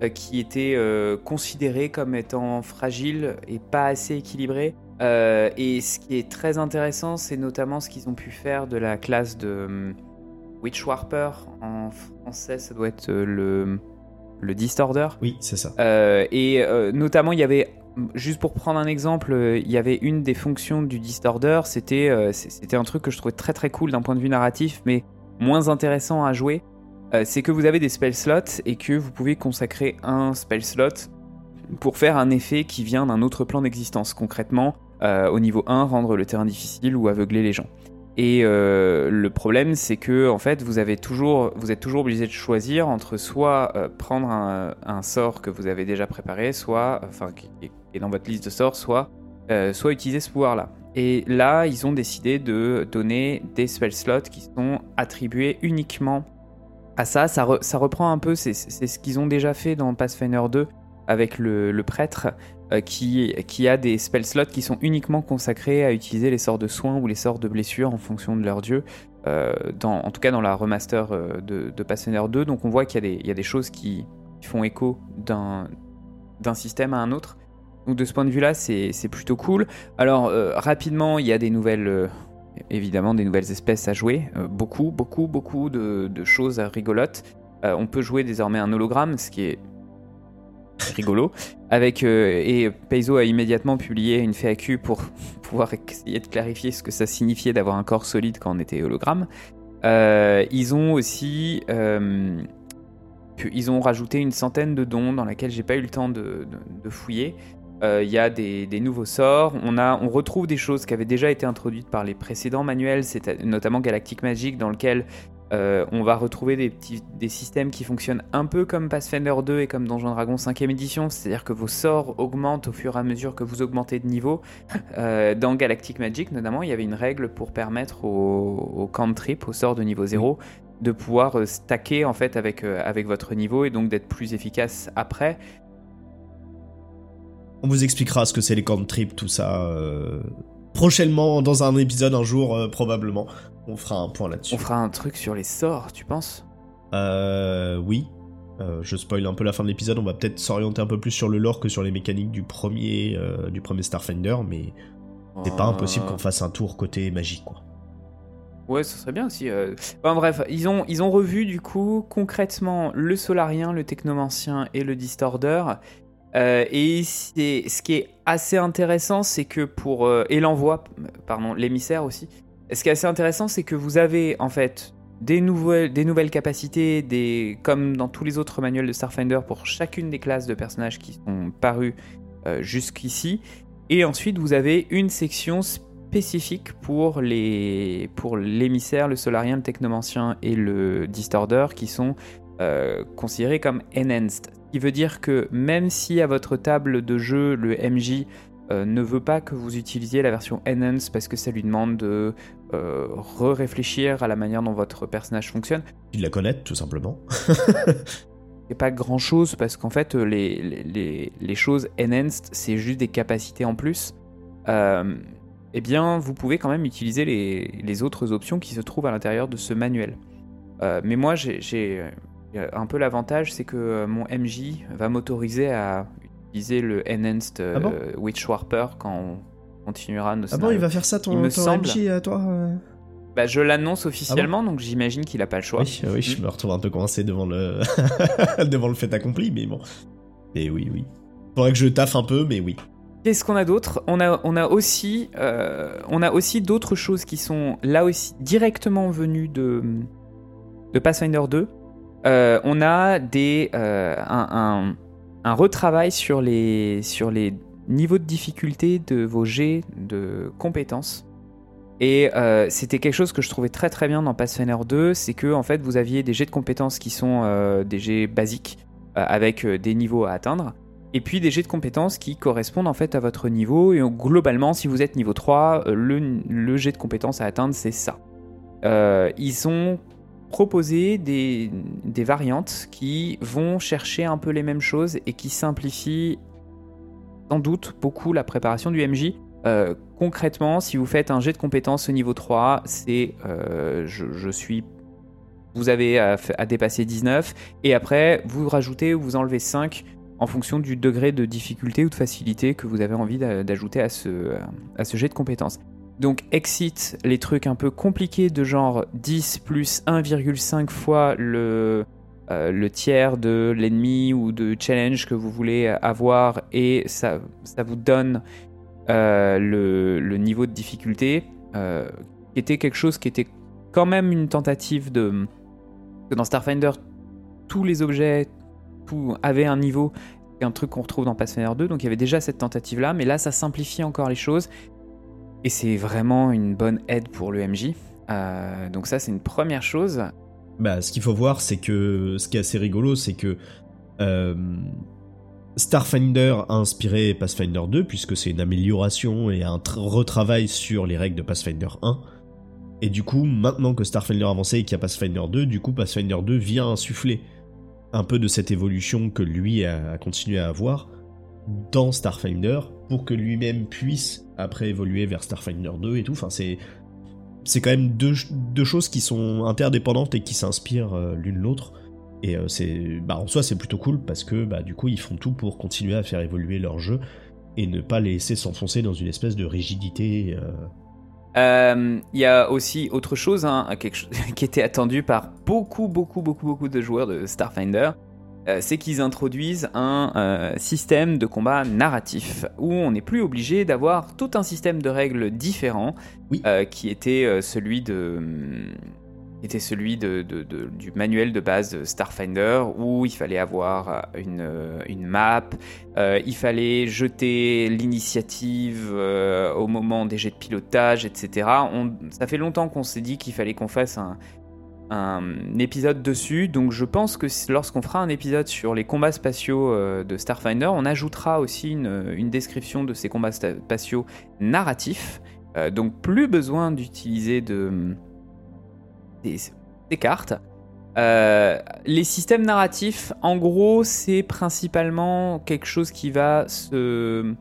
euh, qui étaient euh, considérées comme étant fragiles et pas assez équilibrées. Euh, et ce qui est très intéressant, c'est notamment ce qu'ils ont pu faire de la classe de hum, Witchwarper. En français, ça doit être le, le Distorder. Oui, c'est ça. Et notamment, il y avait, juste pour prendre un exemple, euh, il y avait une des fonctions du Distorder, c'était euh, c'était un truc que je trouvais très très cool d'un point de vue narratif, mais moins intéressant à jouer. Euh, c'est que vous avez des spell slots et que vous pouvez consacrer un spell slot pour faire un effet qui vient d'un autre plan d'existence. Concrètement, au niveau 1, rendre le terrain difficile ou aveugler les gens. Et le problème, c'est que en fait, vous avez toujours, vous êtes toujours obligé de choisir entre soit prendre un, sort que vous avez déjà préparé, soit, enfin, dans votre liste de sorts, soit, euh, soit utiliser ce pouvoir-là. Et là, ils ont décidé de donner des spell slots qui sont attribués uniquement à ça. Ça, ça reprend un peu, c'est ce qu'ils ont déjà fait dans Pathfinder 2 avec le, le prêtre, euh, qui, qui a des spell slots qui sont uniquement consacrés à utiliser les sorts de soins ou les sorts de blessures en fonction de leur dieu. euh, dans, en tout cas dans la remaster de, de Pathfinder 2. Donc on voit qu'il y, y a des choses qui, font écho d'un système à un autre. Donc de ce point de vue-là, c'est plutôt cool. Alors euh, rapidement, il y a des nouvelles, euh, évidemment, des nouvelles espèces à jouer. Euh, beaucoup, beaucoup, beaucoup de, de choses rigolotes. On peut jouer désormais un hologramme, ce qui est rigolo. Et Paizo a immédiatement publié une FAQ pour pouvoir essayer de clarifier ce que ça signifiait d'avoir un corps solide quand on était hologramme. Ils ont aussi ils ont rajouté une centaine de dons dans laquelle j'ai pas eu le temps de fouiller. Euh, Il y a des, nouveaux sorts. On, retrouve des choses qui avaient déjà été introduites par les précédents manuels, notamment Galactic Magic, dans lequel euh, on va retrouver des, petits, systèmes qui fonctionnent un peu comme Pathfinder 2 et comme Donjon Dragon 5ème édition, c'est-à-dire que vos sorts augmentent au fur et à mesure que vous augmentez de niveau. Euh, dans Galactic Magic, notamment, il y avait une règle pour permettre aux, aux cantrips, aux sorts de niveau 0, de pouvoir stacker en fait avec votre niveau et donc d'être plus efficace après. On vous expliquera ce que c'est les cantrips, tout ça, euh, prochainement, dans un épisode, un jour, euh, probablement. On fera un point là-dessus. On fera un truc sur les sorts, tu penses? Euh, oui. Euh, je spoil un peu la fin de l'épisode, on va peut-être s'orienter un peu plus sur le lore que sur les mécaniques du premier, du premier Starfinder, mais c'est pas impossible qu'on fasse un tour côté magie, quoi. Ouais, ce serait bien aussi. euh. Enfin, bref, ils ont, ils ont revu du coup concrètement le Solarien, le Technomancien et le Distorder. Euh, et ce qui est assez intéressant, c'est que pour euh, et l'envoi, pardon, l'émissaire aussi. Ce qui est assez intéressant, c'est que vous avez en fait des nouvelles, des nouvelles capacités, des comme dans tous les autres manuels de Starfinder pour chacune des classes de personnages qui sont parus euh, jusqu'ici. Et ensuite, vous avez une section spécifique pour les pour l'émissaire, le solarien, le technomancien et le distorder qui sont considérés comme enhanced. Qui veut dire que même si à votre table de jeu le MJ euh, ne veut pas que vous utilisiez la version enhanced parce que ça lui demande de euh, re-réfléchir à la manière dont votre personnage fonctionne, Tu la connaître, tout simplement. c'est pas grand chose parce qu'en fait les, les- les, les choses enhanced c'est juste des capacités en plus. Euh, eh bien vous pouvez quand même utiliser les, les autres options qui se trouvent à l'intérieur de ce manuel. Euh, mais moi j'ai- un peu l'avantage c'est que euh, mon MJ va m'autoriser à utiliser le enhanced euh, Ah bon Witchwarper quand on continuera nos Ah bon, il va faire ça ton, Il me ton semble. MJ à toi euh bah, je l'annonce officiellement donc j'imagine qu'il a pas le choix Oui, oui, je me retrouve un peu coincé devant le devant le fait accompli, mais bon. Et oui, oui. Faudrait que je taffe un peu, mais oui. Qu'est-ce qu'on a d'autre? On a, on a aussi, euh, on a aussi d'autres choses qui sont là aussi directement venues de, de Pathfinder 2. Euh, on a des, euh, un, un- retravail sur les, sur les niveaux de difficulté de vos jets de compétences. Et euh, c'était quelque chose que je trouvais très très bien dans Pathfinder 2, c'est que en fait vous aviez des jets de compétences qui sont des jets basiques avec des niveaux à atteindre et puis des jets de compétences qui correspondent en fait à votre niveau. Et globalement, si vous êtes niveau 3, euh, le, le jet de compétences à atteindre, c'est ça. Ils ont proposé des, variantes qui vont chercher un peu les mêmes choses et qui simplifient sans doute beaucoup la préparation du MJ. concrètement, si vous faites un jet de compétences au niveau 3, c'est je, suis vous avez à, dépasser 19, et après, vous rajoutez ou vous enlevez 5 en fonction du degré de difficulté ou de facilité que vous avez envie d'ajouter à ce, à ce jet de compétences. Donc exit les trucs un peu compliqués de genre 10 plus 1,5 fois le, euh, le tiers de l'ennemi ou de challenge que vous voulez avoir et ça, vous donne euh, le, niveau de difficulté euh, qui était quelque chose qui était quand même une tentative de... Dans Starfinder, tous les objets avaient un niveau. Un truc qu'on retrouve dans Pathfinder 2, donc il y avait déjà cette tentative-là, mais là ça simplifie encore les choses, et c'est vraiment une bonne aide pour le. Euh, donc ça c'est une première chose. Bah, ce qu'il faut voir, c'est que ce qui est assez rigolo, c'est que euh, Starfinder a inspiré Pathfinder 2, puisque c'est une amélioration et un retravail sur les règles de Pathfinder 1. Et du coup, maintenant que Starfinder a avancé et qu'il y a Pathfinder 2, du coup Pathfinder 2 vient insuffler un peu de cette évolution que lui a continué à avoir dans Starfinder pour que lui-même puisse après évoluer vers Starfinder 2 et tout. Enfin, c'est c'est quand même deux, deux, choses qui sont interdépendantes et qui s'inspirent euh, l'une l'autre. Et euh, c'est, bah, en soi, c'est plutôt cool parce que bah, du coup, ils font tout pour continuer à faire évoluer leur jeu et ne pas laisser s'enfoncer dans une espèce de rigidité euh, il y a aussi autre chose, hein, quelque qui était attendu par beaucoup, beaucoup, beaucoup, beaucoup de joueurs de Starfinder. Euh, c'est qu'ils introduisent un euh, système de combat narratif où on n'est plus obligé d'avoir tout un système de règles différents qui était celui de était celui de, du manuel de base Starfinder où il fallait avoir une, une map, euh, il fallait jeter l'initiative euh, au moment des jets de pilotage, etc. On, ça fait longtemps qu'on s'est dit qu'il fallait qu'on fasse un, un, épisode dessus, donc je pense que lorsqu'on fera un épisode sur les combats spatiaux euh, de Starfinder, on ajoutera aussi une, une, description de ces combats spatiaux narratifs. donc plus besoin d'utiliser de des, cartes. Euh, les systèmes narratifs, en gros, c'est principalement quelque chose qui va se, euh,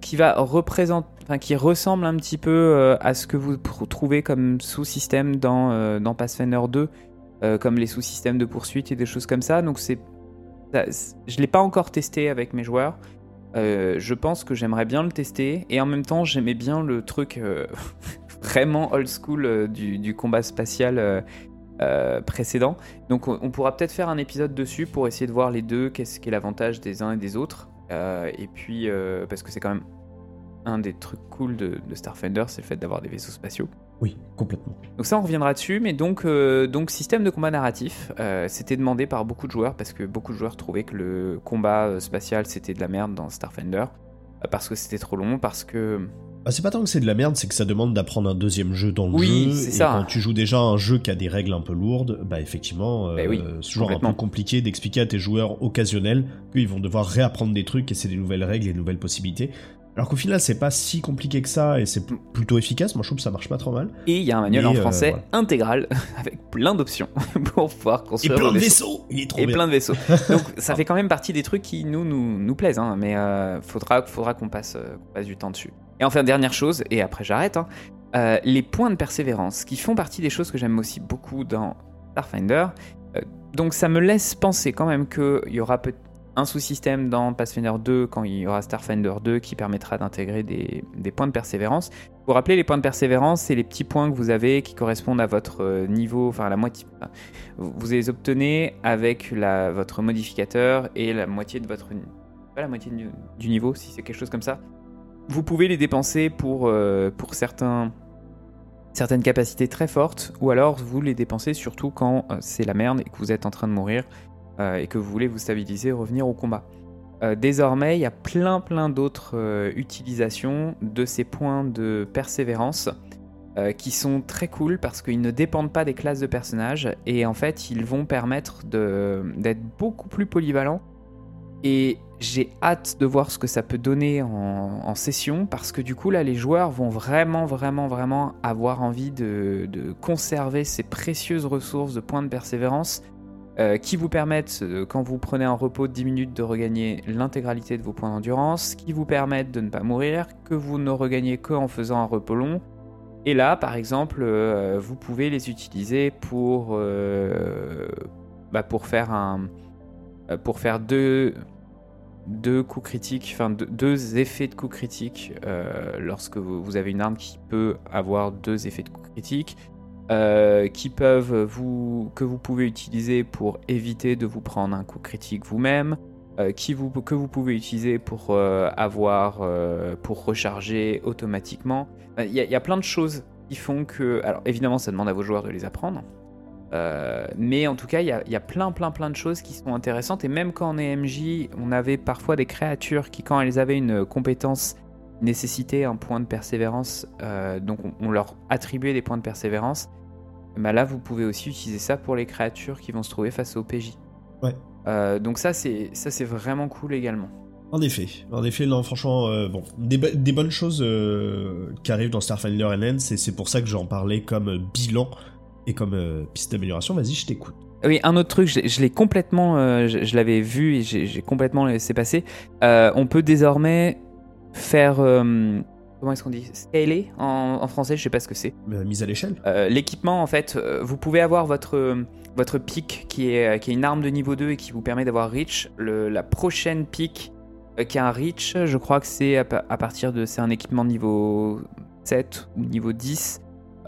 qui va représenter, enfin, qui ressemble un petit peu euh, à ce que vous trouvez comme sous-système dans, dans Pathfinder 2, comme les sous-systèmes de poursuite et des choses comme ça. Donc c'est, je l'ai pas encore testé avec mes joueurs. je pense que j'aimerais bien le tester et en même temps j'aimais bien le truc vraiment old school euh, du, combat spatial euh, euh, précédent. Donc on, pourra peut-être faire un épisode dessus pour essayer de voir les deux, qu'est-ce qui est l'avantage des uns et des autres. Et puis, parce que c'est quand même un des trucs cool de, Starfinder, c'est le fait d'avoir des vaisseaux spatiaux. Oui, complètement. Donc ça, on reviendra dessus, mais donc, donc système de combat narratif, c'était demandé par beaucoup de joueurs, parce que beaucoup de joueurs trouvaient que le combat spatial, c'était de la merde dans Starfinder, parce que c'était trop long, parce que ah, c'est pas tant que c'est de la merde, c'est que ça demande d'apprendre un deuxième jeu dans le oui, jeu. Et ça. quand tu joues déjà un jeu qui a des règles un peu lourdes, bah effectivement, bah euh, c'est toujours un peu compliqué d'expliquer à tes joueurs occasionnels qu'ils vont devoir réapprendre des trucs et c'est des nouvelles règles et des nouvelles possibilités. Alors qu'au final, c'est pas si compliqué que ça et c'est plutôt efficace. Moi, je trouve que ça marche pas trop mal. Et il y a un manuel en euh, français intégral avec plein d'options pour pouvoir construire. Et plein de vaisseaux. Il est trop Et plein de vaisseaux. Donc, ça fait quand même partie des trucs qui nous nous, nous plaisent, hein, mais euh, faudra faudra qu'on passe, qu'on passe du temps dessus. Et enfin, dernière chose, et après j'arrête, hein, euh, les points de persévérance, qui font partie des choses que j'aime aussi beaucoup dans Starfinder. Euh, donc ça me laisse penser quand même qu'il y aura peut un sous-système dans Pathfinder 2 quand il y aura Starfinder 2 qui permettra d'intégrer des, points de persévérance. Pour rappeler, les points de persévérance, c'est les petits points que vous avez qui correspondent à votre euh, niveau, enfin la moitié. Vous les obtenez avec votre modificateur et la moitié de votre. Pas la moitié du niveau, si c'est quelque chose comme ça vous pouvez les dépenser pour, euh, pour certaines capacités très fortes, ou alors vous les dépensez surtout quand euh, c'est la merde et que vous êtes en train de mourir et que vous voulez vous stabiliser revenir au combat. désormais, il y a plein plein d'autres utilisations de ces points de persévérance qui sont très cool parce qu'ils ne dépendent pas des classes de personnages et en fait ils vont permettre d'être beaucoup plus polyvalents et j'ai hâte de voir ce que ça peut donner en, session parce que du coup là les joueurs vont vraiment vraiment vraiment avoir envie de, conserver ces précieuses ressources de points de persévérance euh, qui vous permettent, euh, quand vous prenez un repos de 10 minutes, de regagner l'intégralité de vos points d'endurance, qui vous permettent de ne pas mourir, que vous ne regagnez que en faisant un repos long. Et là, par exemple, euh, vous pouvez les utiliser pour, bah, pour faire un, pour faire deux, deux coups critiques, enfin deux, effets de coups critiques lorsque vous, avez une arme qui peut avoir deux effets de coups critiques. Euh, qui peuvent vous, que vous pouvez utiliser pour éviter de vous prendre un coup critique vous-même, euh, qui vous, que vous pouvez utiliser pour euh, avoir, pour recharger automatiquement. Il y, a plein de choses qui font que, alors évidemment, ça demande à vos joueurs de les apprendre. mais en tout cas, il y, y, a plein, plein, plein de choses qui sont intéressantes. Et même quand on est MJ, on avait parfois des créatures qui, quand elles avaient une compétence nécessitait un point de persévérance, donc on, leur attribuait des points de persévérance, bah là vous pouvez aussi utiliser ça pour les créatures qui vont se trouver face au PJ. Ouais. Euh, donc ça c'est ça c'est vraiment cool également. En effet, en effet, non, franchement, euh, bon, des, bonnes choses euh, qui arrivent dans Starfinder Enhance, et c'est pour ça que j'en parlais comme bilan et comme piste d'amélioration. Vas-y, je t'écoute. Oui, un autre truc, je, l'ai complètement, je, l'avais vu et j'ai complètement laissé passer. on peut désormais faire comment est-ce qu'on dit? Scaler en, français, je sais pas ce que c'est. Euh, mise à l'échelle euh, L'équipement, en fait, euh, vous pouvez avoir votre, votre pic qui est, qui est une arme de niveau 2 et qui vous permet d'avoir reach. la prochaine pic qui a un reach, je crois que c'est à, partir de. C'est un équipement niveau 7 ou niveau 10.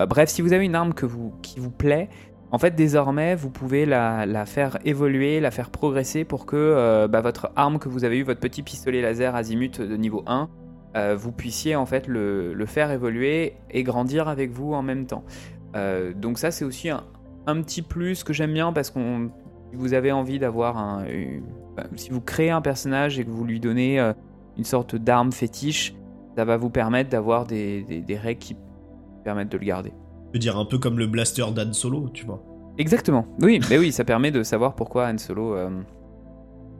bref, si vous avez une arme que vous, qui vous plaît, en fait, désormais, vous pouvez la, la, faire évoluer, la faire progresser pour que bah, votre arme que vous avez eu, votre petit pistolet laser azimut de niveau 1, euh, vous puissiez en fait le, faire évoluer et grandir avec vous en même temps. Euh, donc ça c'est aussi un, petit plus que j'aime bien parce qu'on si vous avez envie d'avoir un si vous créez un personnage et que vous lui donnez euh, une sorte d'arme fétiche, ça va vous permettre d'avoir des, règles qui permettent de le garder. Je veux dire un peu comme le blaster d'Han Solo, tu vois. Exactement. Oui, mais oui, ça permet de savoir pourquoi Han Solo a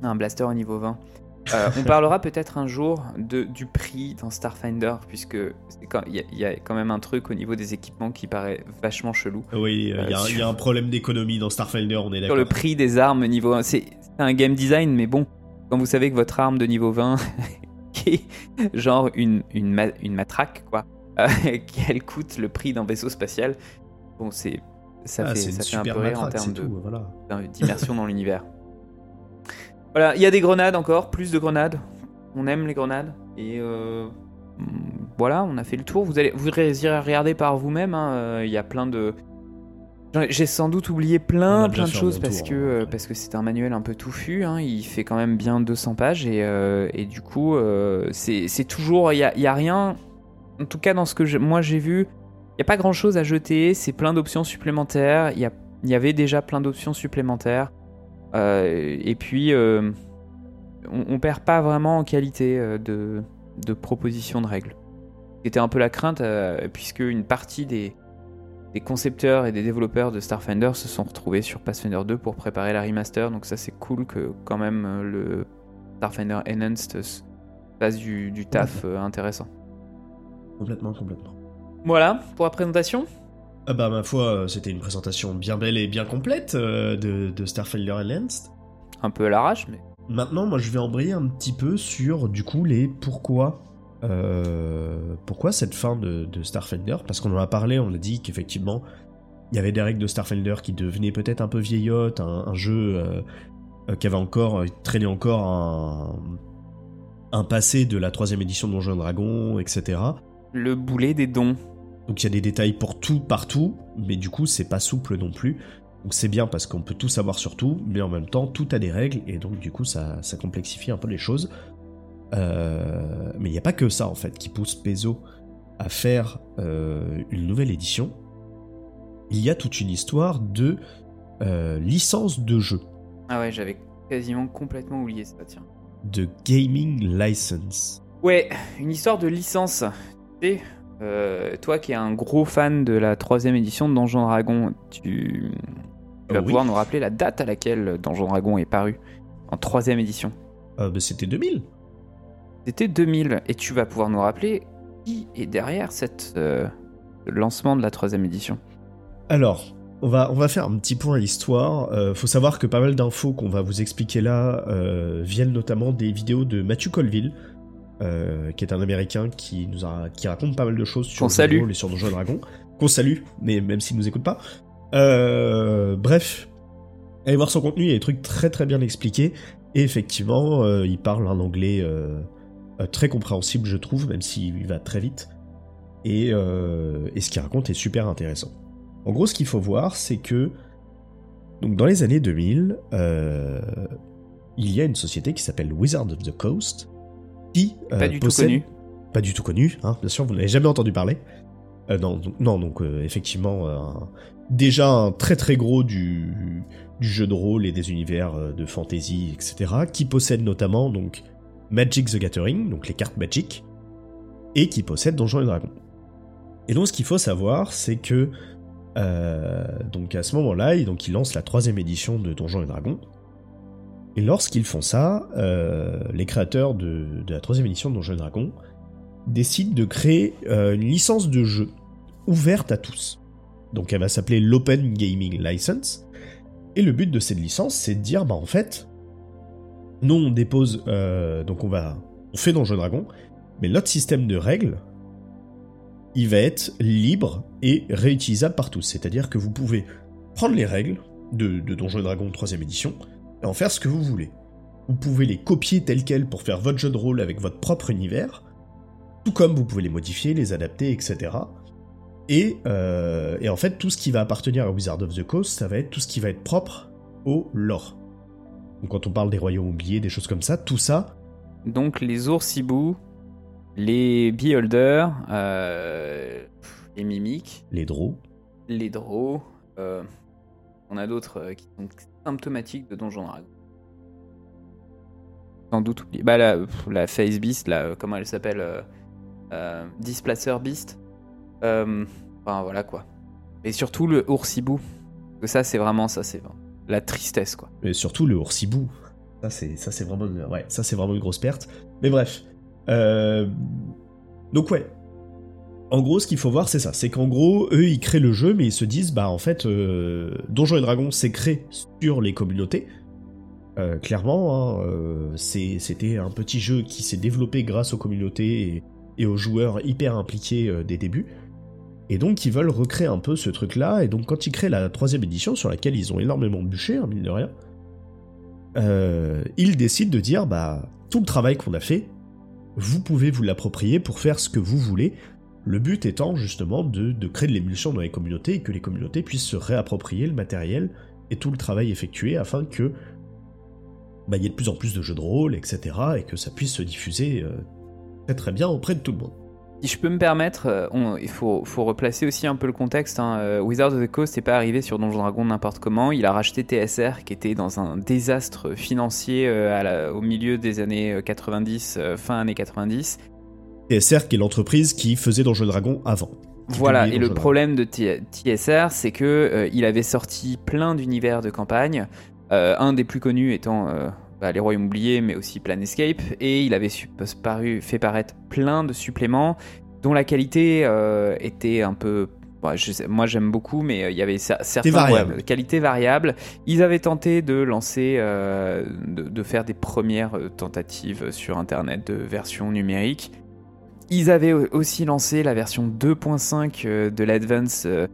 un blaster au niveau 20. Euh, on parlera peut-être un jour de, du prix dans Starfinder, puisque il y, a quand même un truc au niveau des équipements qui paraît vachement chelou. Oui, il y, y, a un problème d'économie dans Starfinder, on est d'accord. Sur le prix des armes niveau 1, c'est un game design, mais bon, quand vous savez que votre arme de niveau 20, qui est genre une, une, une matraque, quoi, euh, qu'elle coûte le prix d'un vaisseau spatial, bon, c'est ça ah, fait, ça fait un peu rire en termes d'immersion dans l'univers. Voilà, il y a des grenades encore, plus de grenades. On aime les grenades. Et euh, voilà, on a fait le tour. Vous allez, vous irez regarder par vous-même. Hein. Euh, il y a plein de. J'ai sans doute oublié plein, plein de choses parce que, euh, parce que c'est un manuel un peu touffu. Hein. Il fait quand même bien 200 pages et, et du coup, c'est toujours. Il n'y a, y a, rien. En tout cas, dans ce que moi j'ai vu, il n'y a pas grand chose à jeter. C'est plein d'options supplémentaires. Il y, y avait déjà plein d'options supplémentaires. Euh, et puis, euh, on, perd pas vraiment en qualité euh, de, de proposition de règles. C'était un peu la crainte, puisque une partie des, des concepteurs et des développeurs de Starfinder se sont retrouvés sur Pathfinder 2 pour préparer la remaster. Donc ça c'est cool que quand même le Starfinder Enhanced fasse du, du taf intéressant. Complètement, complètement. Voilà pour la présentation. Ah bah ma foi, euh, c'était une présentation bien belle et bien complète euh, de, de Starfinder Enhanced. Un peu à l'arrache, mais... Maintenant, moi je vais embrayer un petit peu sur du coup les pourquoi. Euh, pourquoi cette fin de, Starfinder Parce qu'on en a parlé, on a dit qu'effectivement, il y avait des règles de Starfinder qui devenaient peut-être un peu vieillottes, un, jeu qui avait encore traîné encore un, un passé de la troisième édition de Donjons Dragon, etc. Le boulet des dons. Donc il y a des détails pour tout partout, mais du coup c'est pas souple non plus. Donc c'est bien parce qu'on peut tout savoir sur tout, mais en même temps tout a des règles et donc du coup ça, complexifie un peu les choses. Euh, mais il n'y a pas que ça en fait qui pousse Peso à faire euh, une nouvelle édition. Il y a toute une histoire de euh, licence de jeu. Ah ouais, j'avais quasiment complètement oublié ça, tiens. De gaming license. Ouais, une histoire de licence. Tu euh, toi qui es un gros fan de la troisième édition de Donjon Dragon, tu, vas pouvoir nous rappeler la date à laquelle Donjon Dragon est paru en troisième édition. Euh, bah, c'était 2000. C'était 2000 et tu vas pouvoir nous rappeler qui est derrière cette euh, lancement de la troisième édition. Alors, on va, on va faire un petit point à l'histoire. Euh, faut savoir que pas mal d'infos qu'on va vous expliquer là euh, viennent notamment des vidéos de Matthew Colville, euh, qui est un Américain qui nous a, qui raconte pas mal de choses sur Qu'on salue. et sur Donjons et Dragons. Qu'on salue, mais même s'il nous écoute pas. Euh, bref, allez voir son contenu, il y a des trucs très très bien expliqués. Et effectivement, euh, il parle un anglais très compréhensible, je trouve, même s'il va très vite. Et, et ce qu'il raconte est super intéressant. En gros, ce qu'il faut voir, c'est que donc dans les années 2000, euh, il y a une société qui s'appelle Wizard of the Coast qui euh, Pas du tout connu. pas du tout connu, hein, bien sûr, vous n'avez jamais entendu parler. Euh, non, donc, non, donc euh, effectivement, euh, un- déjà un très très gros du, du jeu de rôle et des univers euh, de fantasy, etc., qui possède notamment donc Magic the Gathering, donc les cartes Magic, et qui possède Donjons et Dragons. Et donc ce qu'il faut savoir, c'est que euh, donc à ce moment-là, donc ils lancent la troisième édition de Donjons et Dragons. Et lorsqu'ils font ça, euh, les créateurs de, la troisième édition de Donjons et Dragons décident de créer euh, une licence de jeu ouverte à tous. Donc elle va s'appeler l'Open Gaming License. Et le but de cette licence, c'est de dire, bah en fait, nous on dépose, euh, donc on va, on fait Donjons et Dragons, mais notre système de règles, il va être libre et réutilisable par tous. C'est-à-dire que vous pouvez prendre les règles de, de Donjons et Dragons 3 édition et en faire ce que vous voulez. Vous pouvez les copier telles quelles pour faire votre jeu de rôle avec votre propre univers, tout comme vous pouvez les modifier, les adapter, etc. Et, euh, et en fait, tout ce qui va appartenir à Wizard of the Coast, ça va être tout ce qui va être propre au lore. Donc quand on parle des royaumes oubliés, des choses comme ça, tout ça, Donc les ours les beholders, euh, les mimiques, les draws, les draws. euh, on a d'autres qui sont symptomatiques de Donjon Dragon. Sans doute oublié. Bah la, Face Beast, là, euh, comment elle s'appelle euh, euh, Displacer Beast. Euh, enfin voilà quoi. Et surtout le ours hibou. Parce que ça c'est vraiment ça, c'est la tristesse quoi. et surtout le oursibou. Ça c'est ça c'est vraiment une- ouais, ça c'est vraiment une grosse perte. Mais bref. Donc ouais. En gros, ce qu'il faut voir, c'est ça. C'est qu'en gros, eux, ils créent le jeu, mais ils se disent, bah en fait, euh, Donjons et Dragons, c'est créé sur les communautés. Euh, clairement, hein, euh, c'était un petit jeu qui s'est développé grâce aux communautés et, aux joueurs hyper impliqués euh, des débuts. Et donc, ils veulent recréer un peu ce truc-là. Et donc, quand ils créent la troisième édition, sur laquelle ils ont énormément bûché, hein, mine de rien, ils décident de dire, bah, tout le travail qu'on a fait, vous pouvez vous l'approprier pour faire ce que vous voulez. Le but étant justement de, créer de l'émulsion dans les communautés et que les communautés puissent se réapproprier le matériel et tout le travail effectué afin que bah, y ait de plus en plus de jeux de rôle, etc. et que ça puisse se diffuser euh, très très bien auprès de tout le monde. Si je peux me permettre, euh, il faut, replacer aussi un peu le contexte. hein. Euh, Wizard of the Coast n'est pas arrivé sur Donjon Dragon n'importe comment. Il a racheté TSR, qui était dans un désastre financier au milieu des années euh, 90, euh, fin années 90. TSR qui est l'entreprise qui faisait Donjons et Dragons avant. Voilà, et le problème de TSR, c'est que euh, il avait sorti plein d'univers de campagne, euh, un des plus connus étant euh, bah, les Royaumes oubliés, mais aussi Planescape, et il avait paru- fait paraître plein de suppléments dont la qualité était un peu... bah, je sais- moi j'aime beaucoup, mais il y avait cer- certaines qualités variables. Ils avaient tenté de lancer, euh, de, de faire des premières tentatives sur Internet de version numérique. Ils avaient au- aussi lancé la version 2.5 euh, de l'Advance euh,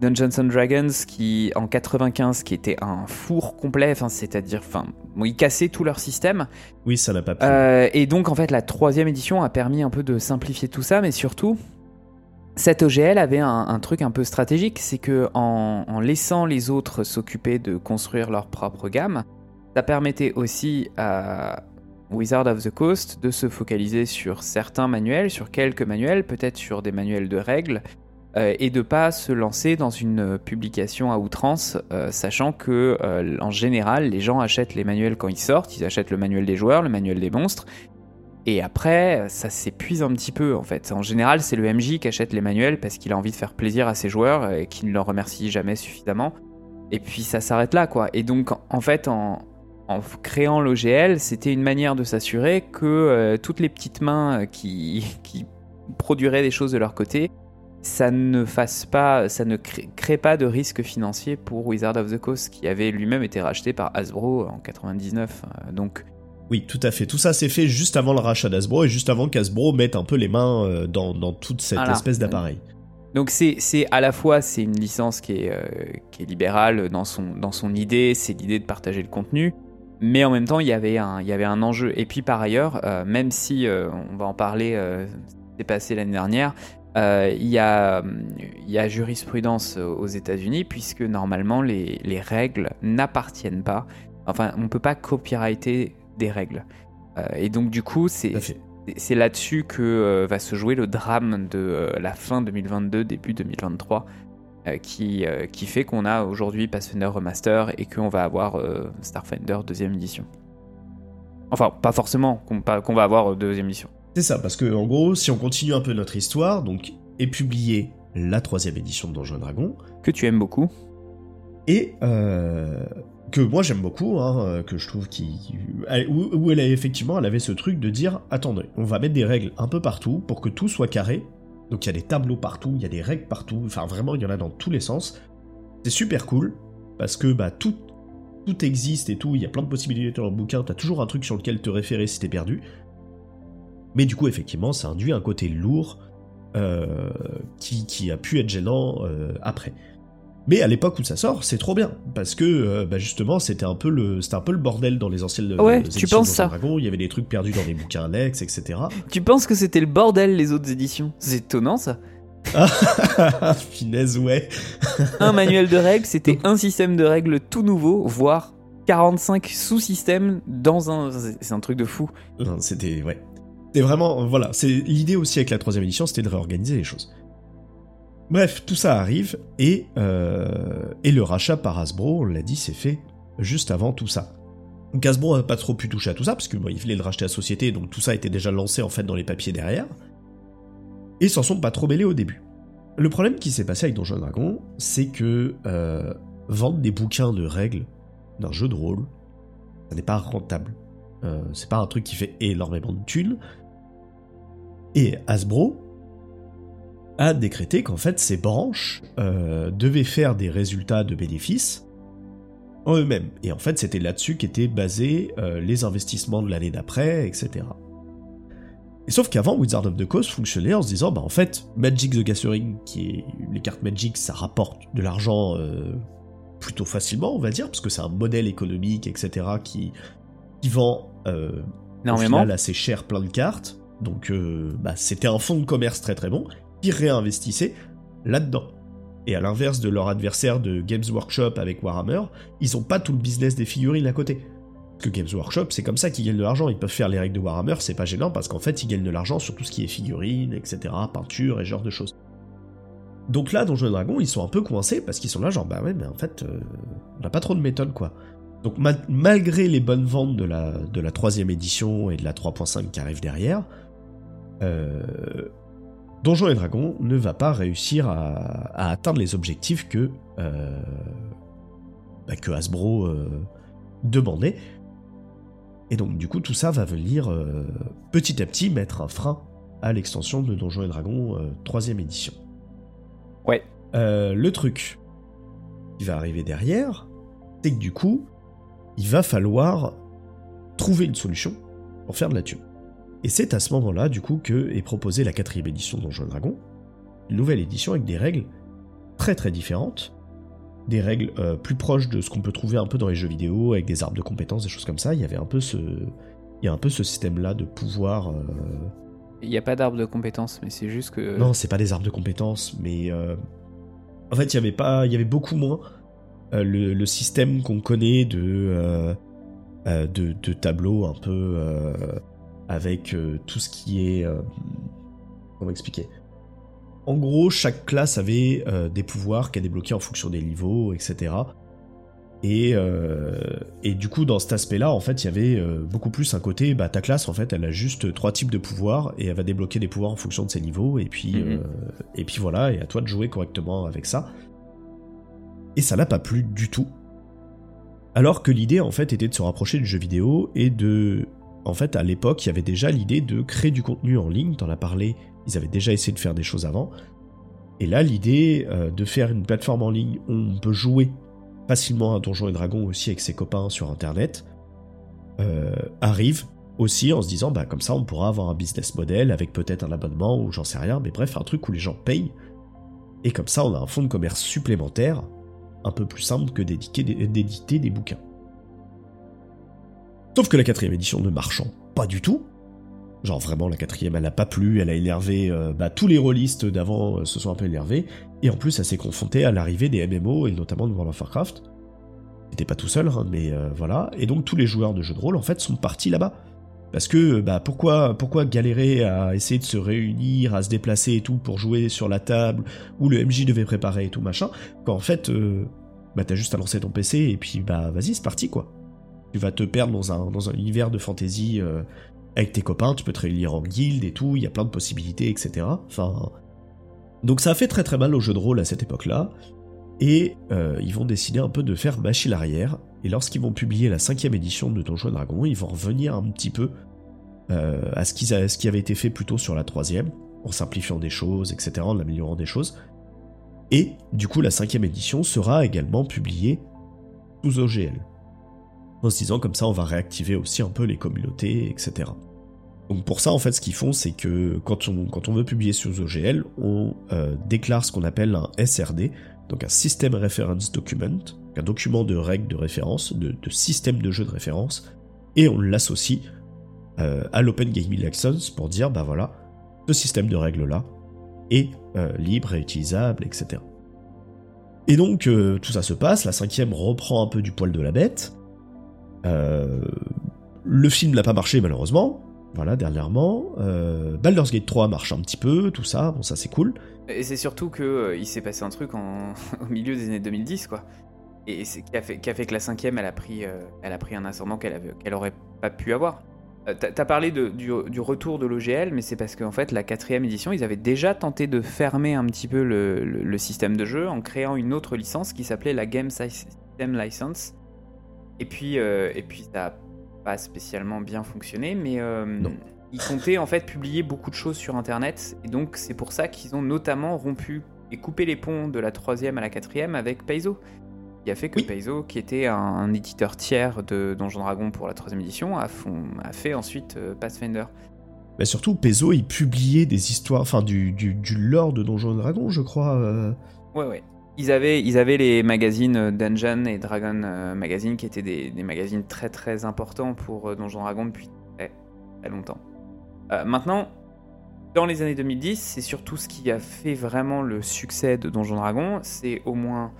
Dungeons and Dragons qui en 95 qui était un four complet, enfin c'est-à-dire, enfin, bon, ils cassaient tout leur système. Oui, ça n'a pas plu. Euh, et donc en fait la troisième édition a permis un peu de simplifier tout ça, mais surtout cette OGL avait un, un truc un peu stratégique, c'est que en, en laissant les autres s'occuper de construire leur propre gamme, ça permettait aussi à Wizard of the Coast de se focaliser sur certains manuels, sur quelques manuels, peut-être sur des manuels de règles, euh, et de pas se lancer dans une publication à outrance, euh, sachant que euh, en général les gens achètent les manuels quand ils sortent, ils achètent le manuel des joueurs, le manuel des monstres, et après ça s'épuise un petit peu en fait. En général c'est le MJ qui achète les manuels parce qu'il a envie de faire plaisir à ses joueurs et qui ne leur remercie jamais suffisamment, et puis ça s'arrête là quoi. Et donc en fait en, en créant l'OGL, c'était une manière de s'assurer que euh, toutes les petites mains euh, qui, qui produiraient des choses de leur côté ça ne fasse pas, ça ne crée, pas de risque financier pour Wizard of the Coast, qui avait lui-même été racheté par Hasbro en 99. Euh, donc oui, tout à fait. Tout ça s'est fait juste avant le rachat d'Hasbro et juste avant qu'Hasbro mette un peu les mains dans, toute cette espèce d'appareil. Donc c'est à la fois c'est une licence qui est, euh, qui est libérale dans son, dans son idée, c'est l'idée de partager le contenu, mais en même temps il y avait un, il y avait un enjeu. Et puis par ailleurs, même si on va en parler, c'est passé l'année dernière, euh, il y, a, y, a, jurisprudence aux États-Unis puisque normalement les, les règles n'appartiennent pas. Enfin, on ne peut pas copyrighter des règles. Euh, et donc du coup, c'est c'est là-dessus que euh, va se jouer le drame de la fin 2022, début 2023, qui, qui fait qu'on a aujourd'hui Pathfinder Remaster et qu'on va avoir Starfinder deuxième édition. Enfin, pas forcément qu'on va avoir deuxième édition. C'est ça, parce que en gros, si on continue un peu notre histoire, donc est publiée la troisième édition de Donjons Dragon. Que tu aimes beaucoup. Et euh, que moi j'aime beaucoup, hein, que je trouve qui où, elle a effectivement, elle avait ce truc de dire attendez, on va mettre des règles un peu partout pour que tout soit carré. Donc il y a des tableaux partout, il y a des règles partout, enfin vraiment il y en a dans tous les sens. C'est super cool parce que bah tout tout existe et tout, il y a plein de possibilités dans le bouquin, t'as toujours un truc sur lequel te référer si t'es perdu. Mais du coup, effectivement, ça induit un côté lourd euh, qui, a pu être gênant euh, après. Mais à l'époque où ça sort, c'est trop bien parce que euh, bah, justement c'était un peu le c'était un peu le bordel dans les anciennes ouais, tu penses ça. Dragon. Il y avait des trucs perdus dans les bouquins Alex, etc. Tu penses que c'était le bordel les autres éditions? C'est étonnant ça. Finesse ouais. un manuel de règles, c'était un système de règles tout nouveau, voire 45 sous-systèmes dans un c'est un truc de fou. C'était ouais. C'est vraiment, voilà, c'est l'idée aussi avec la troisième édition, c'était de réorganiser les choses. Bref, tout ça arrive, et, euh, et le rachat par Hasbro, on l'a dit, c'est fait juste avant tout ça. Donc Hasbro n'a pas trop pu toucher à tout ça, parce qu'il voulait le racheter à la société, donc tout ça était déjà lancé en fait dans les papiers derrière. Et s'en sont pas trop mêlés au début. Le problème qui s'est passé avec Donjon Dragon, c'est que euh, vendre des bouquins de règles d'un jeu de rôle, ça n'est pas rentable. Euh, c'est pas un truc qui fait énormément de thunes, et Hasbro a décrété qu'en fait ces branches euh, devaient faire des résultats de bénéfices en eux-mêmes. Et en fait c'était là-dessus qu'étaient basés euh, les investissements de l'année d'après, etc. Et sauf qu'avant, Wizard of the Coast fonctionnait en se disant, bah en fait, Magic the Gathering, qui est les cartes Magic, ça rapporte de l'argent euh, plutôt facilement, on va dire, parce que c'est un modèle économique, etc., qui, qui vend euh, au final assez cher plein de cartes. Donc euh, bah, c'était un fonds de commerce très très bon qui réinvestissait là-dedans. Et à l'inverse de leur adversaire de Games Workshop avec Warhammer, ils ont pas tout le business des figurines à côté. Parce que Games Workshop, c'est comme ça qu'ils gagnent de l'argent. Ils peuvent faire les règles de Warhammer, c'est pas gênant parce qu'en fait, ils gagnent de l'argent sur tout ce qui est figurines, etc., peinture et genre de choses. Donc là, Donjons Dragon, ils sont un peu coincés parce qu'ils sont là, genre, bah ouais, mais en fait, euh, on n'a pas trop de méthode, quoi. Donc malgré les bonnes ventes de la, de la troisième édition et de la 3.5 qui arrivent derrière, euh, Donjons et Dragons ne va pas réussir à, atteindre les objectifs que, euh, bah, que Hasbro euh, demandait. Et donc du coup tout ça va venir euh, petit à petit mettre un frein à l'extension de Donjons et Dragons 3 édition. Ouais. le truc qui va arriver derrière, c'est que du coup, il va falloir trouver une solution pour faire de la thune. Et c'est à ce moment-là, du coup, que est proposée la quatrième édition de Donjons Dragon, une nouvelle édition avec des règles très très différentes, des règles euh, plus proches de ce qu'on peut trouver un peu dans les jeux vidéo, avec des arbres de compétences, des choses comme ça. Il y avait un peu ce, il y a un peu ce système-là de pouvoir. Euh, il n'y a pas d'arbres de compétences, mais c'est juste que. Non, c'est pas des arbres de compétences, mais euh, en fait, il y avait pas, il y avait beaucoup moins le, système qu'on connaît de, de, de tableaux un peu avec euh, tout ce qui est... Euh, comment expliquer? En gros, chaque classe avait euh, des pouvoirs qu'elle débloquait en fonction des niveaux, etc. Et, et, du coup, dans cet aspect-là, en fait, il y avait beaucoup plus un côté, bah, ta classe, en fait, elle a juste trois types de pouvoirs et elle va débloquer des pouvoirs en fonction de ses niveaux. Et puis, mhm. et puis voilà, et à toi de jouer correctement avec ça. Et ça n'a pas plu du tout. Alors que l'idée, en fait, était de se rapprocher du jeu vidéo et de en fait, à l'époque, il y avait déjà l'idée de créer du contenu en ligne, t'en as parlé, ils avaient déjà essayé de faire des choses avant. Et là, l'idée euh, de faire une plateforme en ligne où on peut jouer facilement à Donjons et Dragons aussi avec ses copains sur Internet euh, arrive aussi en se disant, bah comme ça, on pourra avoir un business model avec peut-être un abonnement ou j'en sais rien, mais bref, un truc où les gens payent. Et comme ça, on a un fonds de commerce supplémentaire, un peu plus simple que d'éditer des bouquins. Sauf que la quatrième édition ne marchant pas du tout, Genre vraiment la quatrième elle a pas plu, elle a énervé, euh, bah, tous les rôlistes d'avant euh, se sont un peu énervés, et en plus elle s'est confrontée à l'arrivée des MMO et notamment de World of Warcraft. C'était pas tout seul, hein, mais euh, voilà, et donc tous les joueurs de jeux de rôle en fait sont partis là-bas. Parce que bah pourquoi pourquoi galérer à essayer de se réunir, à se déplacer et tout pour jouer sur la table où le MJ devait préparer et tout machin, quand en fait bah t'as juste à lancer ton PC et puis bah vas-y c'est parti quoi. Tu vas te perdre dans un, dans un univers de fantasy avec tes copains, tu peux te réunir en guilde et tout, il y a plein de possibilités, etc. Enfin. Donc ça a fait très très mal au jeu de rôle à cette époque-là. Et euh, ils vont décider un peu de faire machine arrière. Et lorsqu'ils vont publier la cinquième édition de Donjons Dragon, ils vont revenir un petit peu euh, à ce, ce qui avait été fait plutôt sur la troisième, en simplifiant des choses, etc., en améliorant des choses. Et du coup, la cinquième édition sera également publiée sous OGL en se disant comme ça on va réactiver aussi un peu les communautés, etc. Donc pour ça en fait ce qu'ils font c'est que quand on, veut publier sur OGL, on euh, déclare ce qu'on appelle un SRD, donc un System Reference Document, un document de règles de référence, de, système de jeu de référence, et on l'associe euh, à l'Open Gaming License pour dire bah voilà, ce système de règles là est euh, libre et utilisable, etc. Et donc tout ça se passe, la cinquième reprend un peu du poil de la bête, euh, le film n'a pas marché malheureusement, voilà, dernièrement. Euh, Baldur's Gate 3 marche un petit peu, tout ça, bon ça c'est cool. Et c'est surtout que euh, il s'est passé un truc au milieu des années 2010 quoi. Et c'est qui a, fait, que la cinquième elle a pris, elle a pris un ascendant qu'elle qu'elle aurait pas pu avoir. T'as parlé du, retour de l'OGL, mais c'est parce qu'en fait la quatrième édition, ils avaient déjà tenté de fermer un petit peu le, le système de jeu en créant une autre licence qui s'appelait la Game System License, et puis, euh, et puis ça n'a pas spécialement bien fonctionné, mais euh, ils comptaient en fait publier beaucoup de choses sur Internet, et donc c'est pour ça qu'ils ont notamment rompu et coupé les ponts de la troisième à la quatrième avec Paizo. Qui a fait que Paizo, qui était un, éditeur tiers de Donjon Dragon pour la troisième édition, a, a fait ensuite euh, Pathfinder. Mais surtout, Paizo, il publiait des histoires, enfin du, du, du lore de Donjon Dragon, je crois. Ouais, ouais. Ils avaient, ils avaient les magazines euh, Dungeon et Dragon euh, Magazine qui étaient des, magazines très très importants pour euh, Donjon Dragon depuis très, très longtemps. maintenant, dans les années 2010, c'est surtout ce qui a fait vraiment le succès de Donjon Dragon, c'est au moins,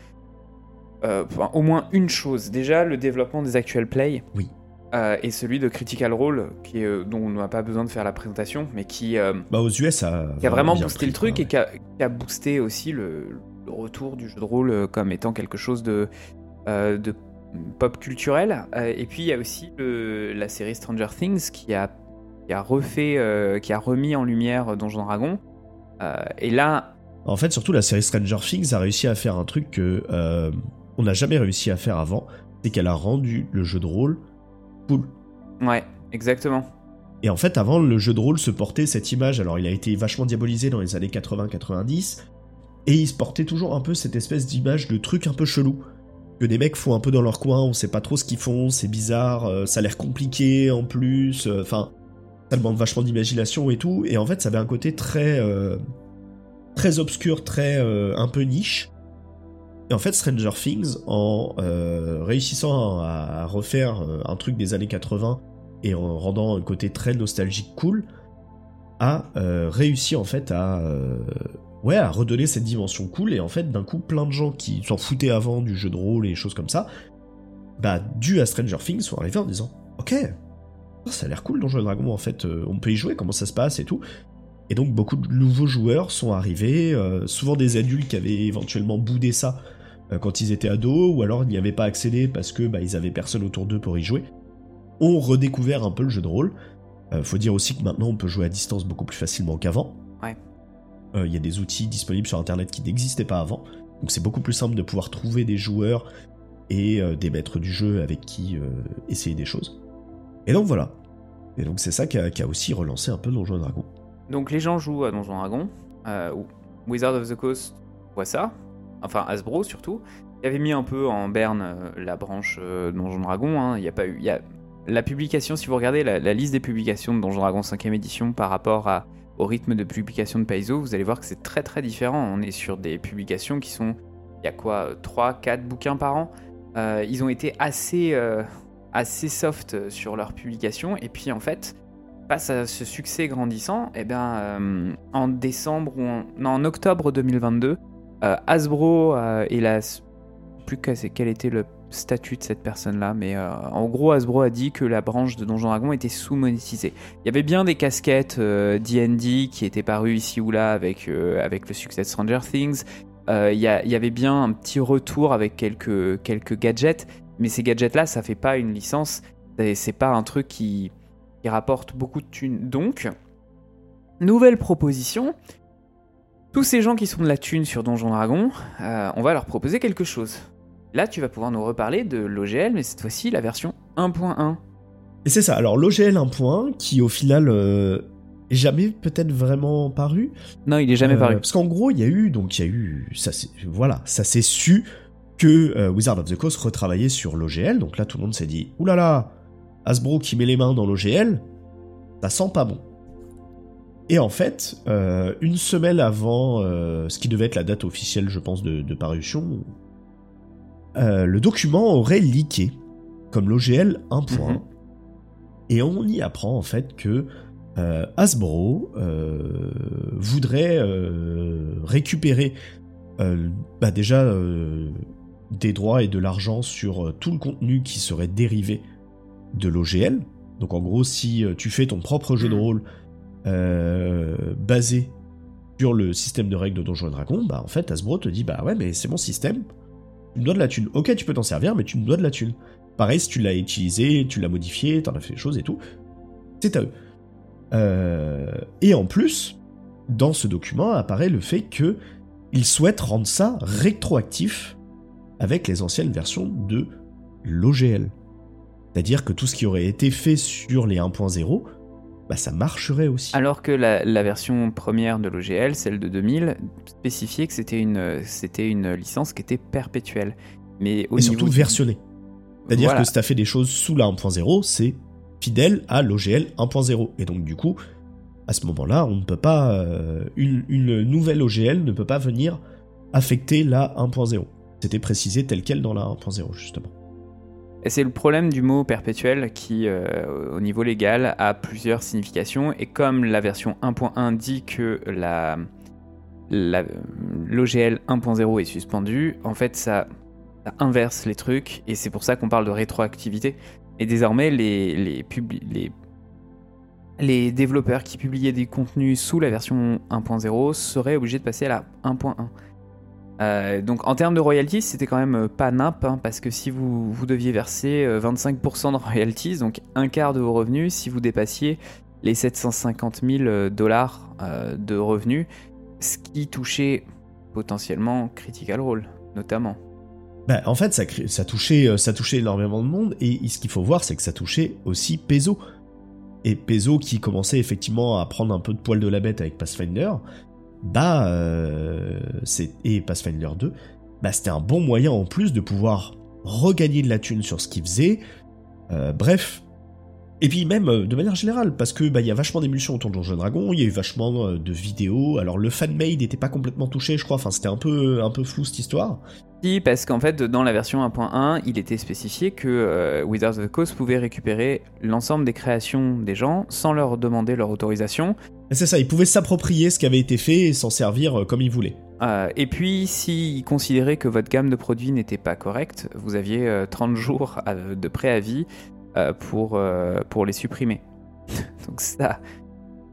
au moins une chose. Déjà, le développement des actual play. Oui. et celui de Critical Role, qui dont on n'a pas besoin de faire la présentation, mais qui, bah aux US, a, qui a vraiment boosté le truc et qui a, qui a, boosté aussi le, retour du jeu de rôle euh, comme étant quelque chose de, euh, de pop culturel. Euh, et puis il y a aussi la série Stranger Things qui a, qui a refait, qui a remis en lumière Donjon Dragon. et là. En fait, surtout la série Stranger Things a réussi à faire un truc que on n'a jamais réussi à faire avant, c'est qu'elle a rendu le jeu de rôle cool. Ouais, exactement. Et en fait, avant, le jeu de rôle se portait cette image. Alors, il a été vachement diabolisé dans les années 80-90, et ils se portaient toujours un peu cette espèce d'image de truc un peu chelou. Que des mecs font un peu dans leur coin, on sait pas trop ce qu'ils font, c'est bizarre, euh, ça a l'air compliqué en plus, euh, enfin, ça demande vachement d'imagination et tout, et en fait ça avait un côté très, euh, très obscur, très un peu niche. Et en fait Stranger Things, en réussissant à, refaire un truc des années 80 et en rendant un côté très nostalgique cool, a réussi en fait à ouais, à redonner cette dimension cool, et en fait, d'un coup, plein de gens qui s'en foutaient avant du jeu de rôle et choses comme ça, bah, dû à Stranger Things, sont arrivés en disant, ok, ça a l'air cool dans Jeu Dragon, en fait, euh, on peut y jouer, comment ça se passe et tout. Et donc, beaucoup de nouveaux joueurs sont arrivés, euh, souvent des adultes qui avaient éventuellement boudé ça euh, quand ils étaient ados, ou alors n'y avaient pas accédé parce que bah, ils avaient personne autour d'eux pour y jouer, ont redécouvert un peu le jeu de rôle. faut dire aussi que maintenant on peut jouer à distance beaucoup plus facilement qu'avant. Euh, il y a des outils disponibles sur Internet qui n'existaient pas avant. Donc c'est beaucoup plus simple de pouvoir trouver des joueurs et euh, des maîtres du jeu avec qui euh, essayer des choses. Et donc voilà. Et donc c'est ça qui a, aussi relancé un peu Donjon Dragon. Donc les gens jouent à Donjon Dragon, Wizard of the Coast voit ça, enfin Hasbro surtout, qui avait mis un peu en berne la branche euh, Donjon Dragon. hein. Il y a pas eu, il y a la publication. Si vous regardez la, liste des publications de Donjon Dragon 5ème édition par rapport à, au rythme de publication de Paizo, vous allez voir que c'est très très différent. On est sur des publications qui sont, il y a quoi, 3, 4 bouquins par an. Euh, ils ont été assez, euh, assez soft sur leur publication. Et puis en fait, face à ce succès grandissant, eh euh, en décembre ou en, non, en octobre 2022, euh, Hasbro euh, et la plus quel était le statut de cette personne-là, mais euh, en gros Hasbro a dit que la branche de Donjon Dragon était sous-monétisée. Il y avait bien des casquettes euh, D&D qui étaient parues ici ou là avec, euh, avec le succès de Stranger Things. Euh, Il y, avait bien un petit retour avec quelques, quelques gadgets, mais ces gadgets-là, ça fait pas une licence, c'est pas un truc qui, rapporte beaucoup de thunes. Donc, nouvelle proposition. Tous ces gens qui sont de la thune sur Donjon Dragon, euh, on va leur proposer quelque chose. Là, tu vas pouvoir nous reparler de l'OGL, mais cette fois-ci la version 1.1. Et c'est ça. Alors l'OGL 1.1 qui au final euh, est jamais peut-être vraiment paru. Non, il est jamais Euh, paru. Parce qu'en gros, il y a eu donc il y a eu ça c'est voilà, ça s'est su que euh, Wizard of the Coast retravaillait sur l'OGL. Donc là tout le monde s'est dit oulala, là là, Hasbro qui met les mains dans l'OGL, ça sent pas bon. Et en fait, euh, une semaine avant euh, ce qui devait être la date officielle, je pense, de, de parution, euh, le document aurait leaké comme l'OGL 1.1. Mhm. Et on y apprend en fait que euh, Hasbro euh, voudrait récupérer bah déjà des droits et de l'argent sur tout le contenu qui serait dérivé de l'OGL. Donc en gros, si tu fais ton propre jeu de rôle euh, basé sur le système de règles de Donjons et Dragons, bah en fait Hasbro te dit bah ouais mais c'est mon système, tu me dois de la thune. Ok tu peux t'en servir mais tu me dois de la thune. Pareil si tu l'as utilisé, tu l'as modifié, t'en as fait des choses et tout, c'est à eux. Euh, et en plus, dans ce document apparaît le fait que ils souhaitent rendre ça rétroactif avec les anciennes versions de l'OGL. C'est-à-dire que tout ce qui aurait été fait sur les 1.0, bah ça marcherait aussi. Alors que la, la version première de l'OGL, celle de 2000, spécifiait que c'était une, c'était une licence qui était perpétuelle. Mais au et surtout niveau du- versionné. C'est-à-dire Voilà. que si t'as fait des choses sous la 1.0, c'est fidèle à l'OGL 1.0. Et donc du coup, à ce moment-là, on ne peut pas... euh, une, une nouvelle OGL ne peut pas venir affecter la 1.0. C'était précisé tel quel dans la 1.0, justement. C'est le problème du mot perpétuel qui, euh, au niveau légal, a plusieurs significations. Et comme la version 1.1 dit que la, l'OGL 1.0 est suspendu, en fait, ça, ça inverse les trucs. Et c'est pour ça qu'on parle de rétroactivité. Et désormais, les, les, les, les développeurs qui publiaient des contenus sous la version 1.0 seraient obligés de passer à la 1.1. Euh, donc en termes de royalties, c'était quand même euh, pas nimp, hein, parce que si vous, vous deviez verser euh, 25% de royalties, donc un quart de vos revenus, si vous dépassiez les 750 000 euh, dollars euh, de revenus, ce qui touchait potentiellement Critical Role, notamment. Bah, en fait, ça, touchait, euh, ça touchait énormément de monde, et ce qu'il faut voir, c'est que ça touchait aussi Peso. Et Peso, qui commençait effectivement à prendre un peu de poil de la bête avec Pathfinder, bah, euh, et Pathfinder 2, bah, c'était un bon moyen en plus de pouvoir regagner de la thune sur ce qu'il faisait. Euh, bref. Et puis même euh, de manière générale, parce que bah il y a vachement d'émulsions autour de Donjons et Dragons, il y a eu vachement euh, de vidéos. Alors le fanmade n'était pas complètement touché, je crois. Enfin, c'était un peu un peu flou cette histoire. Si, parce qu'en fait, dans la version 1.1, il était spécifié que euh, Wizards of the Coast pouvait récupérer l'ensemble des créations des gens sans leur demander leur autorisation. C'est ça, ils pouvaient s'approprier ce qui avait été fait et s'en servir euh, comme ils voulaient. Euh, et puis, s'ils considéraient que votre gamme de produits n'était pas correcte, vous aviez euh, 30 jours de préavis pour, pour les supprimer. Donc ça,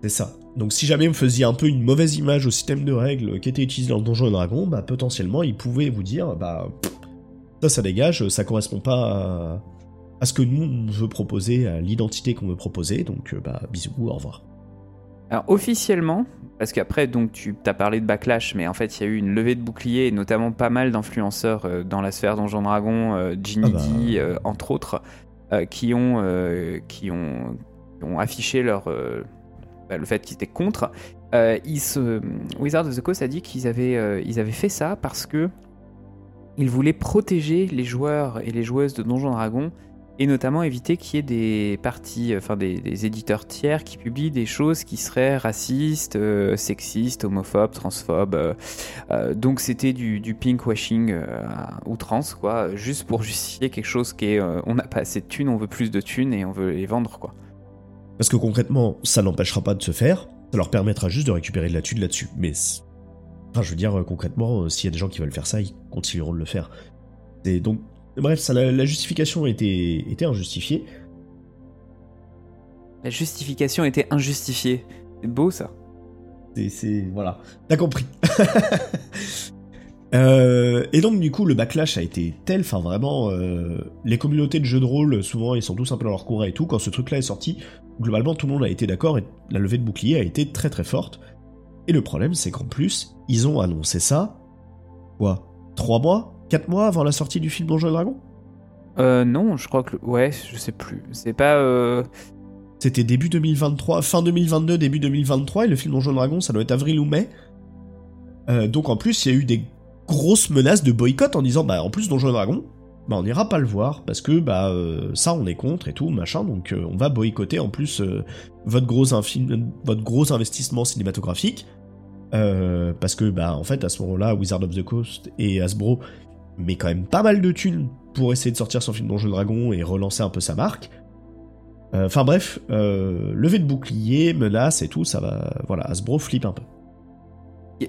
C'est ça. Donc si jamais vous faisiez un peu une mauvaise image au système de règles qui était utilisé dans Donjons et Dragons, bah potentiellement ils pouvaient vous dire bah ça ça dégage, ça correspond pas à, à ce que nous on veut proposer, à l'identité qu'on veut proposer, donc euh, bah bisous, au revoir. Alors officiellement, parce qu'après donc tu as parlé de backlash, mais en fait il y a eu une levée de boucliers et notamment pas mal d'influenceurs euh, dans la sphère Donjon Dragon, euh, Ginny Ah bah. Euh, entre autres, qui ont qui ont qui ont affiché leur le fait qu'ils étaient contre, euh, se, Wizard of the Coast a dit qu'ils avaient, ils avaient fait ça parce que ils voulaient protéger les joueurs et les joueuses de Donjons Dragons et notamment éviter qu'il y ait des parties, enfin des, éditeurs tiers qui publient des choses qui seraient racistes, euh, sexistes, homophobes, transphobes. Euh, euh, donc c'était du, du pinkwashing outrance, quoi, juste pour justifier quelque chose qui est on n'a pas assez de thunes, on veut plus de thunes et on veut les vendre, quoi. Parce que concrètement, ça n'empêchera pas de se faire, ça leur permettra juste de récupérer de la thune là-dessus. Mais, enfin, je veux dire, concrètement, s'il y a des gens qui veulent faire ça, ils continueront de le faire. Et donc, Bref, ça, la, justification était, était injustifiée. La justification était injustifiée. C'est beau ça. C'est. Voilà. T'as compris. Euh, et donc du coup le backlash a été tel, enfin vraiment, euh, les communautés de jeux de rôle souvent ils sont tous un peu dans leur courant et tout. Quand ce truc-là est sorti, globalement tout le monde a été d'accord et la levée de bouclier a été très très forte. Et le problème c'est qu'en plus ils ont annoncé ça, quoi, trois mois 4 mois avant la sortie du film Donjons et Dragons? Euh, non, je crois que. Ouais, je sais plus. C'est pas. Euh... C'était début 2023, fin 2022, début 2023, et le film Donjons et Dragons, ça doit être avril ou mai. Euh, donc en plus, il y a eu des grosses menaces de boycott en disant, bah en plus Donjons et Dragons, bah on n'ira pas le voir parce que bah euh, ça on est contre et tout machin, donc euh, on va boycotter en plus votre gros votre gros investissement cinématographique. parce que bah en fait à ce moment-là Wizard of the Coast et Hasbro mais quand même pas mal de thunes pour essayer de sortir son film Donjons Dragon et relancer un peu sa marque. Euh, enfin bref, euh, levée de bouclier, menace et tout, ça va. Voilà, Hasbro flippe un peu.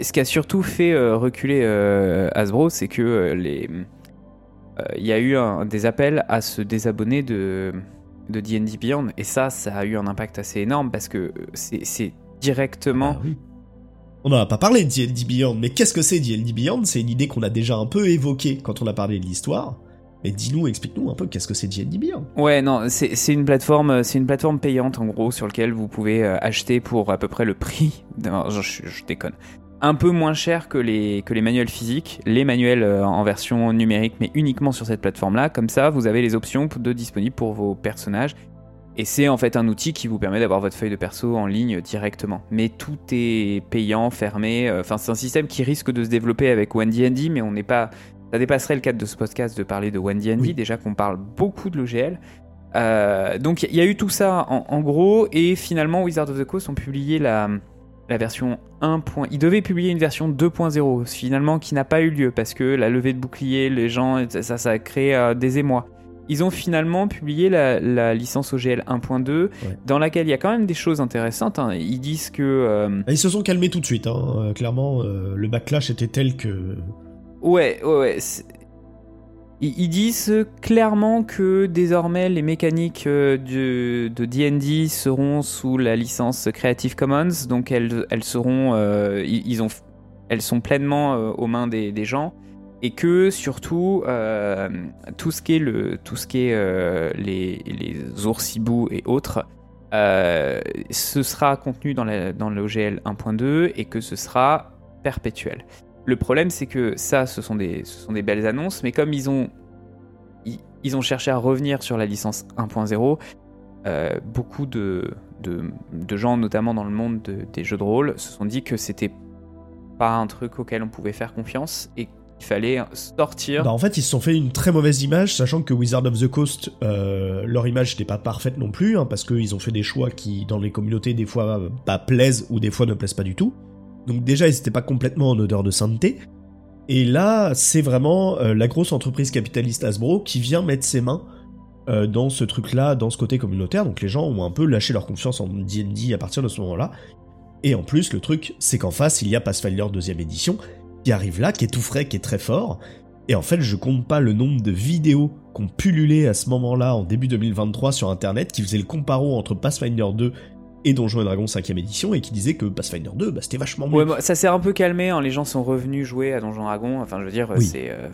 Ce qui a surtout fait euh, reculer Hasbro, c'est que les. Il y a eu des appels à se désabonner de de D&D Beyond et ça, ça a eu un impact assez énorme parce que c'est directement ah on n'en a pas parlé de D&D Beyond, mais qu'est-ce que c'est D&D Beyond? C'est une idée qu'on a déjà un peu évoquée quand on a parlé de l'histoire. Mais dis-nous, explique-nous un peu qu'est-ce que c'est D&D Beyond? Ouais, non, c'est une plateforme, c'est une plateforme payante en gros sur laquelle vous pouvez euh, acheter pour à peu près le prix. je, déconne. Un peu moins cher que les, que les manuels physiques, les manuels euh, en version numérique, mais uniquement sur cette plateforme-là. Comme ça, vous avez les options de disponibles pour vos personnages et c'est en fait un outil qui vous permet d'avoir votre feuille de perso en ligne directement. Mais tout est payant, fermé. Euh, enfin, c'est un système qui risque de se développer avec OneDND, mais on n'est pas. Ça dépasserait le cadre de ce podcast de parler de OneDND, oui. déjà qu'on parle beaucoup de l'OGL. Euh, donc il y a eu tout ça en, gros, et finalement Wizard of the Coast ont publié la, la version 1. Ils devaient publier une version 2.0, finalement qui n'a pas eu lieu parce que la levée de bouclier, les gens, ça, ça a créé euh, des émois ils ont finalement publié la, licence OGL 1.2, dans laquelle il y a quand même des choses intéressantes. Hein. Ils disent que... Euh, ils se sont calmés tout de suite, hein. euh, clairement, euh, le backlash était tel que... Ouais, ouais, ouais. Ils disent clairement que désormais les mécaniques de D&D seront sous la licence Creative Commons, donc elles, seront, ont, elles sont pleinement aux mains des, gens et que surtout euh, tout ce qui est euh, les, oursibous et autres euh, ce sera contenu dans, la, dans l'OGL 1.2 et que ce sera perpétuel. Le problème c'est que ça ce sont des belles annonces mais comme ils ont cherché à revenir sur la licence 1.0 beaucoup de, gens notamment dans le monde des jeux de rôle se sont dit que c'était pas un truc auquel on pouvait faire confiance et il fallait sortir. Bah en fait, ils se sont fait une très mauvaise image, sachant que Wizard of the Coast, euh, leur image n'était pas parfaite non plus, hein, parce qu'ils ont fait des choix qui, dans les communautés, des fois pas plaisent ou des fois ne plaisent pas du tout. Donc déjà, ils n'étaient pas complètement en odeur de sainteté. Et là, c'est vraiment euh, la grosse entreprise capitaliste Hasbro qui vient mettre ses mains euh, dans ce truc-là, dans ce côté communautaire. Donc les gens ont un peu lâché leur confiance en D&D à partir de ce moment-là. Et en plus, le truc, c'est qu'en face, il y a Pathfinder deuxième édition, qui arrive là, qui est tout frais, qui est très fort. Et en fait, je compte pas le nombre de vidéos qu'on pullulait à ce moment-là, en début 2023, sur internet, qui faisaient le comparo entre Pathfinder 2 et Donjons et Dragons 5ème édition, et qui disaient que Pathfinder 2, bah, c'était vachement mieux. Ouais, ça s'est un peu calmé, hein. les gens sont revenus jouer à Donjons et Dragons, enfin je veux dire, c'est... Euh,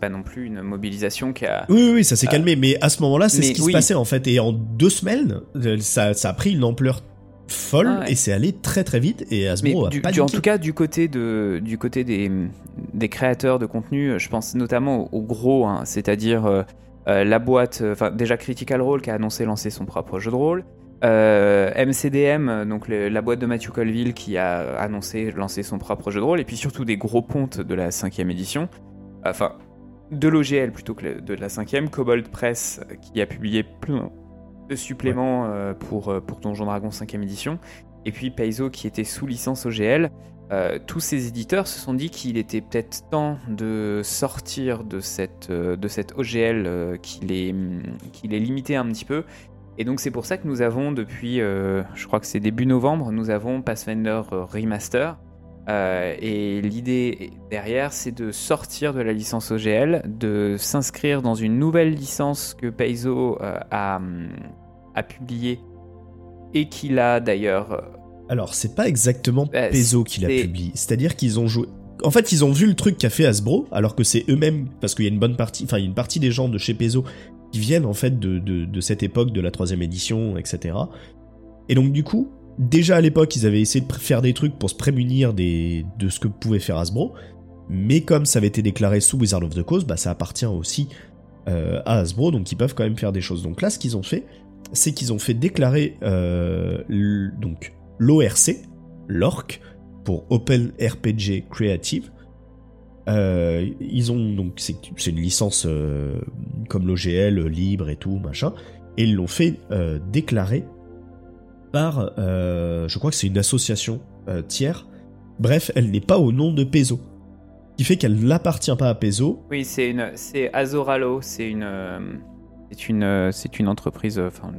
pas non plus une mobilisation qui a. Oui, oui, ça s'est euh, calmé, mais à ce moment-là, c'est ce qui se passait en fait. Et en deux semaines, euh, ça, ça a pris une ampleur folle ah et c'est allé très très vite et Hasbro a pas En tout cas, du côté, de, du côté des, des créateurs de contenu, je pense notamment au, gros, hein, c'est-à-dire euh, euh, la boîte, enfin déjà Critical Role qui a annoncé lancer son propre jeu de rôle. MCDM, donc la boîte de Matthew Colville qui a annoncé lancer son propre jeu de rôle, et puis surtout des gros pontes de la cinquième édition. Enfin, de l'OGL plutôt que de la cinquième. Cobalt Press qui a publié plein de suppléments pour, pour Donjon Dragon 5 édition. Et puis Paizo qui était sous licence OGL. Euh, tous ces éditeurs se sont dit qu'il était peut-être temps de sortir de cette, euh, de cette OGL euh, qui, les, qui les limitait un petit peu. Et donc c'est pour ça que nous avons depuis, je crois que c'est début novembre, nous avons Pathfinder Remaster. et l'idée derrière, c'est de sortir de la licence OGL, de s'inscrire dans une nouvelle licence que Paizo a, a publiée et qu'il a d'ailleurs alors, c'est pas exactement bah, Paizo qui l'a publié. C'est-à-dire qu'ils ont joué. En fait, ils ont vu le truc qu'a fait Hasbro, alors que c'est eux-mêmes, parce qu'il y a une bonne partie, enfin, il y a une partie des gens de chez Paizo qui viennent en fait de, cette époque de la troisième édition, etc. Et donc, du coup, déjà à l'époque, ils avaient essayé de faire des trucs pour se prémunir de ce que pouvait faire Hasbro, mais comme ça avait été déclaré sous Wizard of the Coast, bah, ça appartient aussi euh, à Hasbro, donc ils peuvent quand même faire des choses. Donc là, ce qu'ils ont fait, c'est qu'ils ont fait déclarer euh, l'ORC, l'ORC, pour Open RPG Creative. Euh, ils ont donc c'est une licence euh, comme l'OGL libre et tout machin, et ils l'ont fait euh, déclarer par, je crois que c'est une association tiers. Bref, elle n'est pas au nom de Peso, qui fait qu'elle n'appartient pas à Peso. Oui, c'est une, c'est Azoralo, c'est une, c'est une, c'est une entreprise, enfin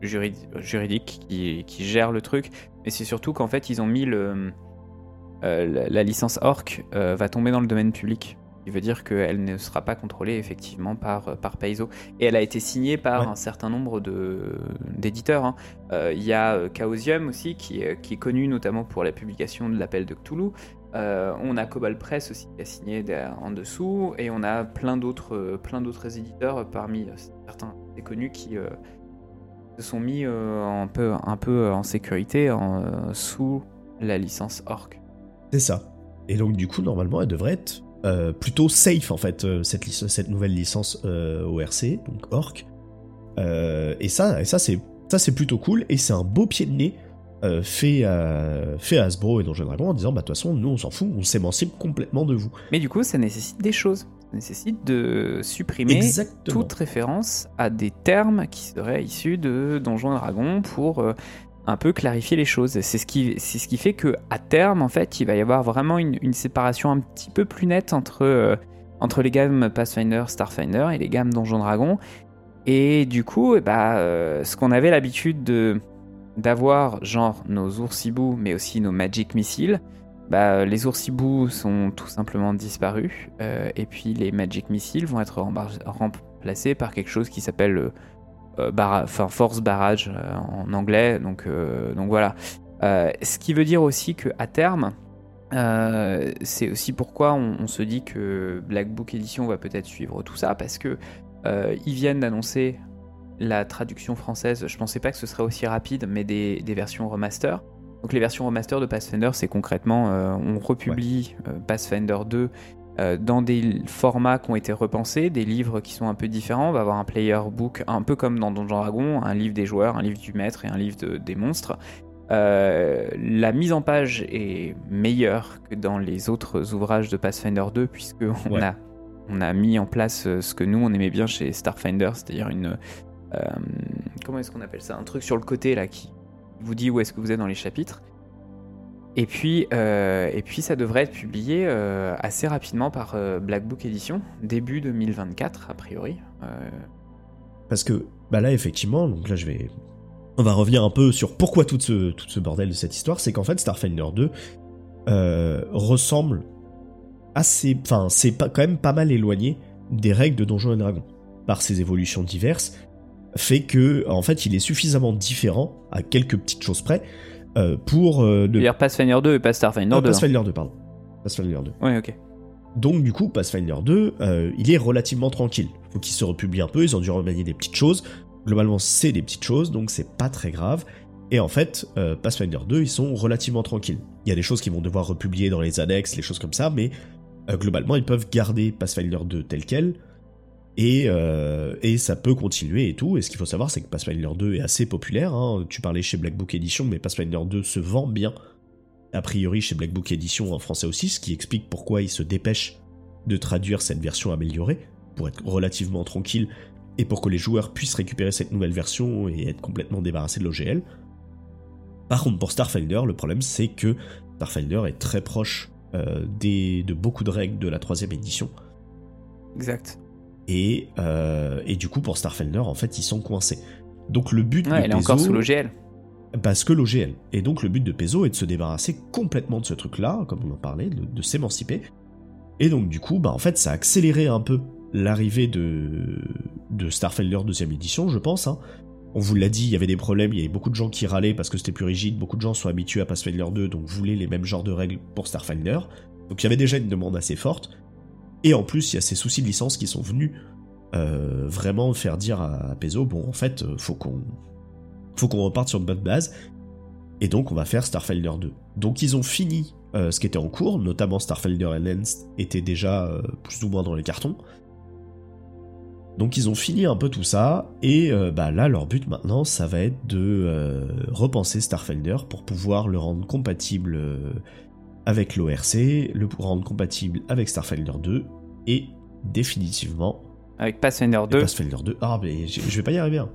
juridique qui, qui, gère le truc. Mais c'est surtout qu'en fait, ils ont mis le, euh, la, licence ORC euh, va tomber dans le domaine public. Ce qui veut dire qu'elle ne sera pas contrôlée effectivement par, euh, par Paizo. Et elle a été signée par un certain nombre d'éditeurs. Hein. Il y a Chaosium aussi, qui, qui, est connu notamment pour la publication de l'appel de Cthulhu. on a Cobalt Press aussi qui a signé en dessous. Et on a plein d'autres éditeurs parmi certains connus qui se sont mis un, peu, un peu en sécurité en, sous la licence Orc. C'est ça. Et donc du coup, normalement, elle devrait être euh, plutôt safe en fait, cette, cette nouvelle licence ORC, donc Orc. et ça, et ça c'est ça c'est plutôt cool et c'est un beau pied de nez fait, à, fait à Hasbro et Donjon Dragon en disant bah de toute façon nous on s'en fout, on s'émancipe complètement de vous. Mais du coup ça nécessite des choses nécessite de supprimer toute référence à des termes qui seraient issus de Donjons et Dragons pour euh, un peu clarifier les choses. C'est ce qui, c'est ce qui fait que à terme, en fait, il va y avoir vraiment une, séparation un petit peu plus nette entre euh, entre les gammes Pathfinder, Starfinder et les gammes Donjons Dragons. Et du coup, bah, euh, ce qu'on avait l'habitude de d'avoir, genre nos oursibous, mais aussi nos Magic Missiles, bah, les oursibous sont tout simplement disparus, euh, et puis les Magic Missiles vont être remplacés par quelque chose qui s'appelle euh, euh, Force Barrage en anglais, donc, donc voilà. ce qui veut dire aussi qu'à terme, c'est aussi pourquoi on, se dit que Black Book Edition va peut-être suivre tout ça, parce que ils viennent d'annoncer la traduction française, je pensais pas que ce serait aussi rapide, mais des, des versions remaster. Donc les versions remaster de Pathfinder, c'est concrètement, euh, on republie euh, Pathfinder 2 euh, dans des formats qui ont été repensés, des livres qui sont un peu différents. On va avoir un player book, un peu comme dans Donjon Dragon, un livre des joueurs, un livre du maître et un livre des monstres. la mise en page est meilleure que dans les autres ouvrages de Pathfinder 2, puisque on, a, on a mis en place ce que nous on aimait bien chez Starfinder, c'est-à-dire une. comment est-ce qu'on appelle ça? Un truc sur le côté là qui vous dit où est-ce que vous êtes dans les chapitres. Et puis, euh, et puis ça devrait être publié euh, assez rapidement par euh, Black Book Edition, début 2024 a priori. Parce que bah là effectivement, donc là je vais, on va revenir un peu sur pourquoi tout ce, tout ce bordel de cette histoire, c'est qu'en fait Starfinder 2 ressemble assez, enfin c'est quand même pas mal éloigné des règles de Donjons et Dragons par ses évolutions diverses fait que en fait il est suffisamment différent à quelques petites choses près euh, pour euh, de... dire Pathfinder 2 et pas Starfinder 2. Pathfinder 2 pardon. Pathfinder 2. Oui, OK. Donc du coup Pathfinder 2 euh, il est relativement tranquille. Faut qu'il se republie un peu, ils ont dû remanier des petites choses. Globalement c'est des petites choses donc c'est pas très grave. Et en fait, euh, Pathfinder 2, ils sont relativement tranquilles. Il y a des choses qu'ils vont devoir republier dans les annexes, les choses comme ça, mais globalement, ils peuvent garder Pathfinder 2 tel quel, Et, euh, et ça peut continuer et tout. Et ce qu'il faut savoir, c'est que Pathfinder 2 est assez populaire. hein. Tu parlais chez Black Book Edition, mais Pathfinder 2 se vend bien. A priori chez Black Book Edition en français aussi, ce qui explique pourquoi ils se dépêchent de traduire cette version améliorée, pour être relativement tranquille, et pour que les joueurs puissent récupérer cette nouvelle version et être complètement débarrassés de l'OGL. Par contre, pour Starfinder, le problème c'est que Starfinder est très proche euh, des, de beaucoup de règles de la troisième édition. Exact. Et, euh, et du coup, pour Starfinder, en fait, ils sont coincés. Donc le but Ouais, de elle est encore sous l'OGL. parce que l'OGL. Et donc le but de Paizo est de se débarrasser complètement de ce truc-là, comme on en parlait, de, de s'émanciper. Et donc du coup, bah en fait, ça a accéléré un peu l'arrivée de, de Starfinder deuxième édition, je pense. hein. On vous l'a dit, il y avait des problèmes, il y avait beaucoup de gens qui râlaient parce que c'était plus rigide, beaucoup de gens sont habitués à Pathfinder 2, donc voulaient les mêmes genres de règles pour Starfinder. Donc il y avait déjà une demande assez forte. Et en plus, il y a ces soucis de licence qui sont venus euh, vraiment faire dire à, Paizo, bon en fait, euh, faut qu'on faut qu'on reparte sur une bonne base. Et donc on va faire Starfinder 2. Donc ils ont fini euh, ce qui était en cours, notamment Starfinder Enhanced était déjà plus ou moins dans les cartons. Donc ils ont fini un peu tout ça, et bah là leur but maintenant ça va être de repenser Starfinder pour pouvoir le rendre compatible avec l'ORC, le rendre compatible avec Starfinder 2, et définitivement Avec Pathfinder avec 2. Pathfinder 2. Ah mais je vais pas y arriver. Hein.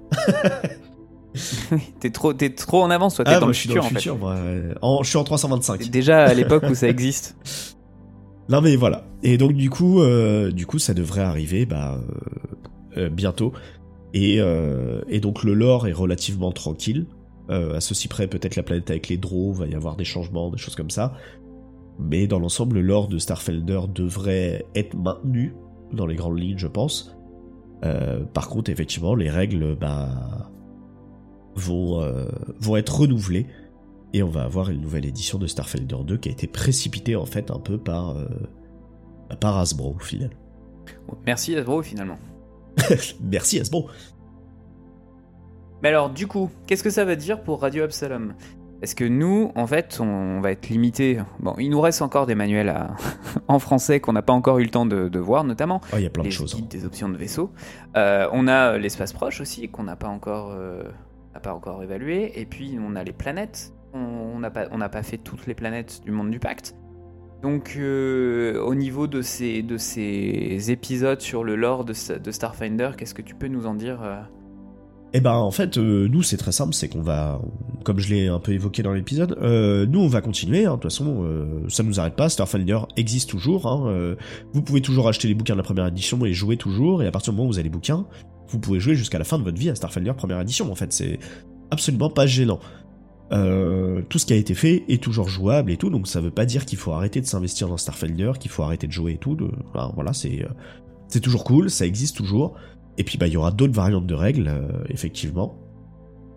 t'es trop, t'es trop en avance, toi. T'es Ah dans moi le je suis futur, dans le en fait. futur, moi. euh, en- je suis en 325. T'es Déjà à l'époque où ça existe. Non mais voilà. Et donc du coup, euh, du coup, ça devrait arriver bah, euh, bientôt. Et, euh, et donc le lore est relativement tranquille. À ceci près, peut-être la planète avec les draws, va y avoir des changements, des choses comme ça. Mais dans l'ensemble, le lore de Starfinder devrait être maintenu dans les grandes lignes, je pense. Euh, par contre, effectivement, les règles bah, vont, euh, vont être renouvelées. Et on va avoir une nouvelle édition de Starfinder 2 qui a été précipitée en fait un peu par, euh, par Hasbro au final. Merci Hasbro finalement. Merci Hasbro. Mais alors, du coup, qu'est-ce que ça va dire pour Radio Absalom? Parce que nous, en fait, on va être limité. Bon, il nous reste encore des manuels à- en français qu'on n'a pas encore eu le temps de, de voir, notamment Oh, il y a plein les de choses. hein. guides des options de vaisseau. Euh, on a l'espace proche aussi qu'on n'a pas encore, euh, pas encore évalué. Et puis on a les planètes. On n'a pas, on n'a pas fait toutes les planètes du monde du pacte. Donc, euh, au niveau de ces, de ces épisodes sur le lore de, de Starfinder, qu'est-ce que tu peux nous en dire euh Eh ben en fait, euh, nous c'est très simple, c'est qu'on va, comme je l'ai un peu évoqué dans l'épisode, euh, nous on va continuer, hein, de toute façon euh, ça nous arrête pas, Starfinder existe toujours, hein, vous pouvez toujours acheter les bouquins de la première édition et jouer toujours, et à partir du moment où vous avez les bouquins, vous pouvez jouer jusqu'à la fin de votre vie à Starfinder première édition, en fait c'est absolument pas gênant. Tout ce qui a été fait est toujours jouable et tout, donc ça veut pas dire qu'il faut arrêter de s'investir dans Starfinder, qu'il faut arrêter de jouer et tout, voilà c'est toujours cool, ça existe toujours. Et puis bah il y aura d'autres variantes de règles, euh, effectivement.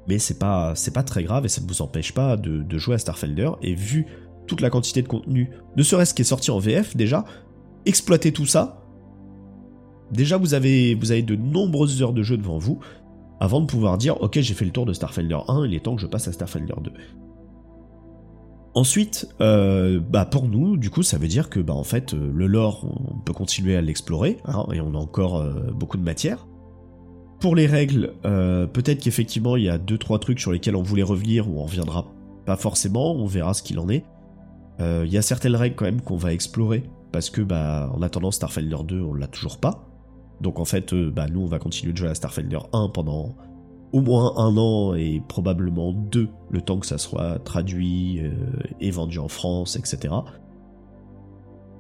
Mais c'est pas c'est pas très grave et ça ne vous empêche pas de, jouer à Starfinder. Et vu toute la quantité de contenu, ne serait-ce qui est sorti en VF déjà, exploitez tout ça. Déjà vous avez de nombreuses heures de jeu devant vous avant de pouvoir dire ok j'ai fait le tour de Starfinder 1, il est temps que je passe à Starfinder 2. Ensuite, euh, bah pour nous, du coup, ça veut dire que bah en fait, euh, le lore, on peut continuer à l'explorer, hein, et on a encore beaucoup de matière. Pour les règles, euh, peut-être qu'effectivement il y a deux trois trucs sur lesquels on voulait revenir ou on reviendra pas forcément, on verra ce qu'il en est. Euh, Il y a certaines règles quand même qu'on va explorer parce que bah en attendant Starfinder 2 on l'a toujours pas. Donc en fait euh, bah nous on va continuer de jouer à Starfinder 1 pendant au moins un an et probablement deux le temps que ça soit traduit et vendu en France etc.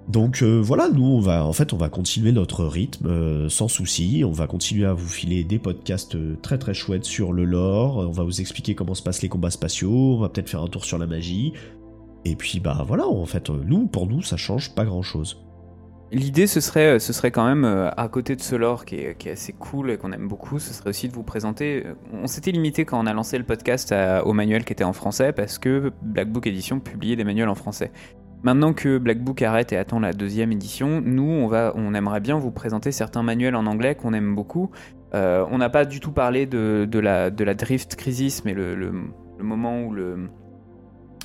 Donc euh, voilà, nous on va en fait on va continuer notre rythme euh, sans souci, on va continuer à vous filer des podcasts euh, très très chouettes sur le lore, on va vous expliquer comment se passent les combats spatiaux, on va peut-être faire un tour sur la magie. Et puis bah voilà, en fait nous pour nous ça change pas grand-chose. L'idée, ce serait, ce serait quand même, à côté de ce lore qui est, assez cool et qu'on aime beaucoup, ce serait aussi de vous présenter. On s'était limité quand on a lancé le podcast au manuel qui était en français parce que Black Book Edition publiait des manuels en français. Maintenant que Black Book arrête et attend la deuxième édition, nous, on, va, on aimerait bien vous présenter certains manuels en anglais qu'on aime beaucoup. Euh, on n'a pas du tout parlé de, la, de la Drift Crisis, mais le, le- moment où le,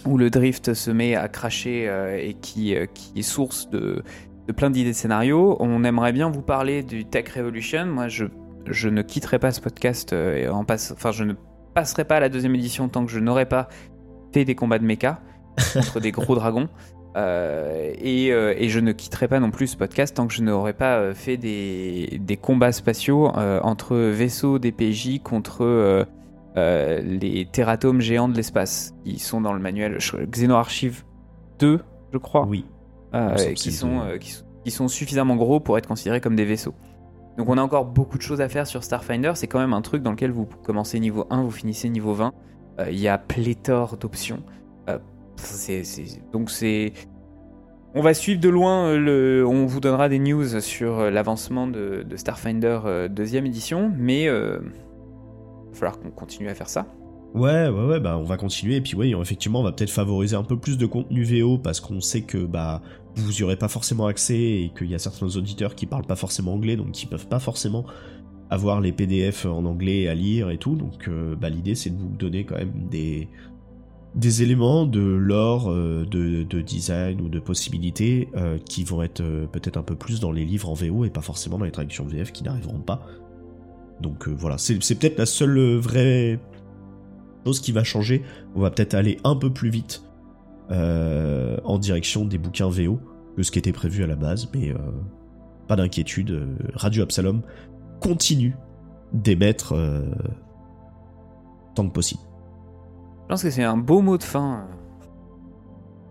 où le drift se met à cracher euh, et qui, euh, qui est source de, de plein d'idées de scénarios. On aimerait bien vous parler du Tech Revolution. Moi, je, je ne quitterai pas ce podcast et en passe, enfin, je ne passerai pas à la deuxième édition tant que je n'aurai pas fait des combats de mecha contre des gros dragons. Euh, et, euh, et, je ne quitterai pas non plus ce podcast tant que je n'aurai pas euh, fait des, des combats spatiaux entre vaisseaux des PJ contre les terratomes géants de l'espace qui sont dans le manuel Xenoarchive 2, je crois. Oui. qui, sont, qui, sont suffisamment gros pour être considérés comme des vaisseaux. Donc on a encore beaucoup de choses à faire sur Starfinder. C'est quand même un truc dans lequel vous commencez niveau 1, vous finissez niveau 20. Il y a pléthore d'options donc c'est. On va suivre de loin, euh, le... on vous donnera des news sur euh, l'avancement de, Starfinder euh, deuxième édition, mais il va falloir qu'on continue à faire ça. Ouais, ouais, ouais, bah on va continuer, et puis oui, effectivement, on va peut-être favoriser un peu plus de contenu VO, parce qu'on sait que bah vous y aurez pas forcément accès, et qu'il y a certains auditeurs qui parlent pas forcément anglais, donc qui peuvent pas forcément avoir les PDF en anglais à lire et tout, donc bah l'idée c'est de vous donner quand même des, des éléments de lore, euh, de, design ou de possibilités euh, qui vont être euh, peut-être un peu plus dans les livres en VO et pas forcément dans les traductions VF qui n'arriveront pas. Donc voilà, c'est peut-être la seule vraie chose qui va changer. On va peut-être aller un peu plus vite en direction des bouquins VO que ce qui était prévu à la base, mais pas d'inquiétude. Radio Absalom continue d'émettre tant que possible. Je pense que c'est un beau mot de fin.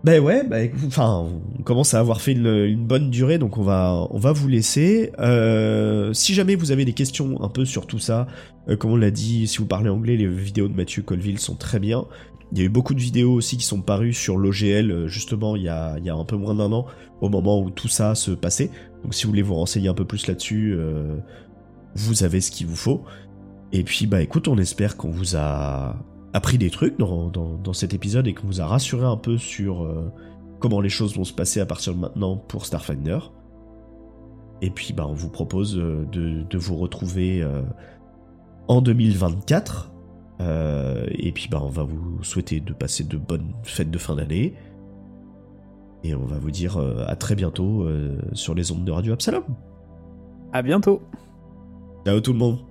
Ben ouais, bah, enfin, on commence à avoir fait une, bonne durée, donc on va, on va vous laisser. Euh, si jamais vous avez des questions un peu sur tout ça, euh, comme on l'a dit, si vous parlez anglais, les vidéos de Mathieu Colville sont très bien. Il y a eu beaucoup de vidéos aussi qui sont parues sur l'OGL, euh, justement, il y, a, il y a un peu moins d'un an, au moment où tout ça se passait. Donc si vous voulez vous renseigner un peu plus là-dessus, vous avez ce qu'il vous faut. Et puis, bah écoute, on espère qu'on vous a appris des trucs dans, dans, cet épisode et qu'on vous a rassuré un peu sur euh, comment les choses vont se passer à partir de maintenant pour Starfinder. Et puis bah, on vous propose euh, de, de vous retrouver euh, en 2024. et puis bah, on va vous souhaiter de passer de bonnes fêtes de fin d'année. Et on va vous dire à très bientôt sur les ondes de Radio Absalom. À bientôt. Ciao tout le monde.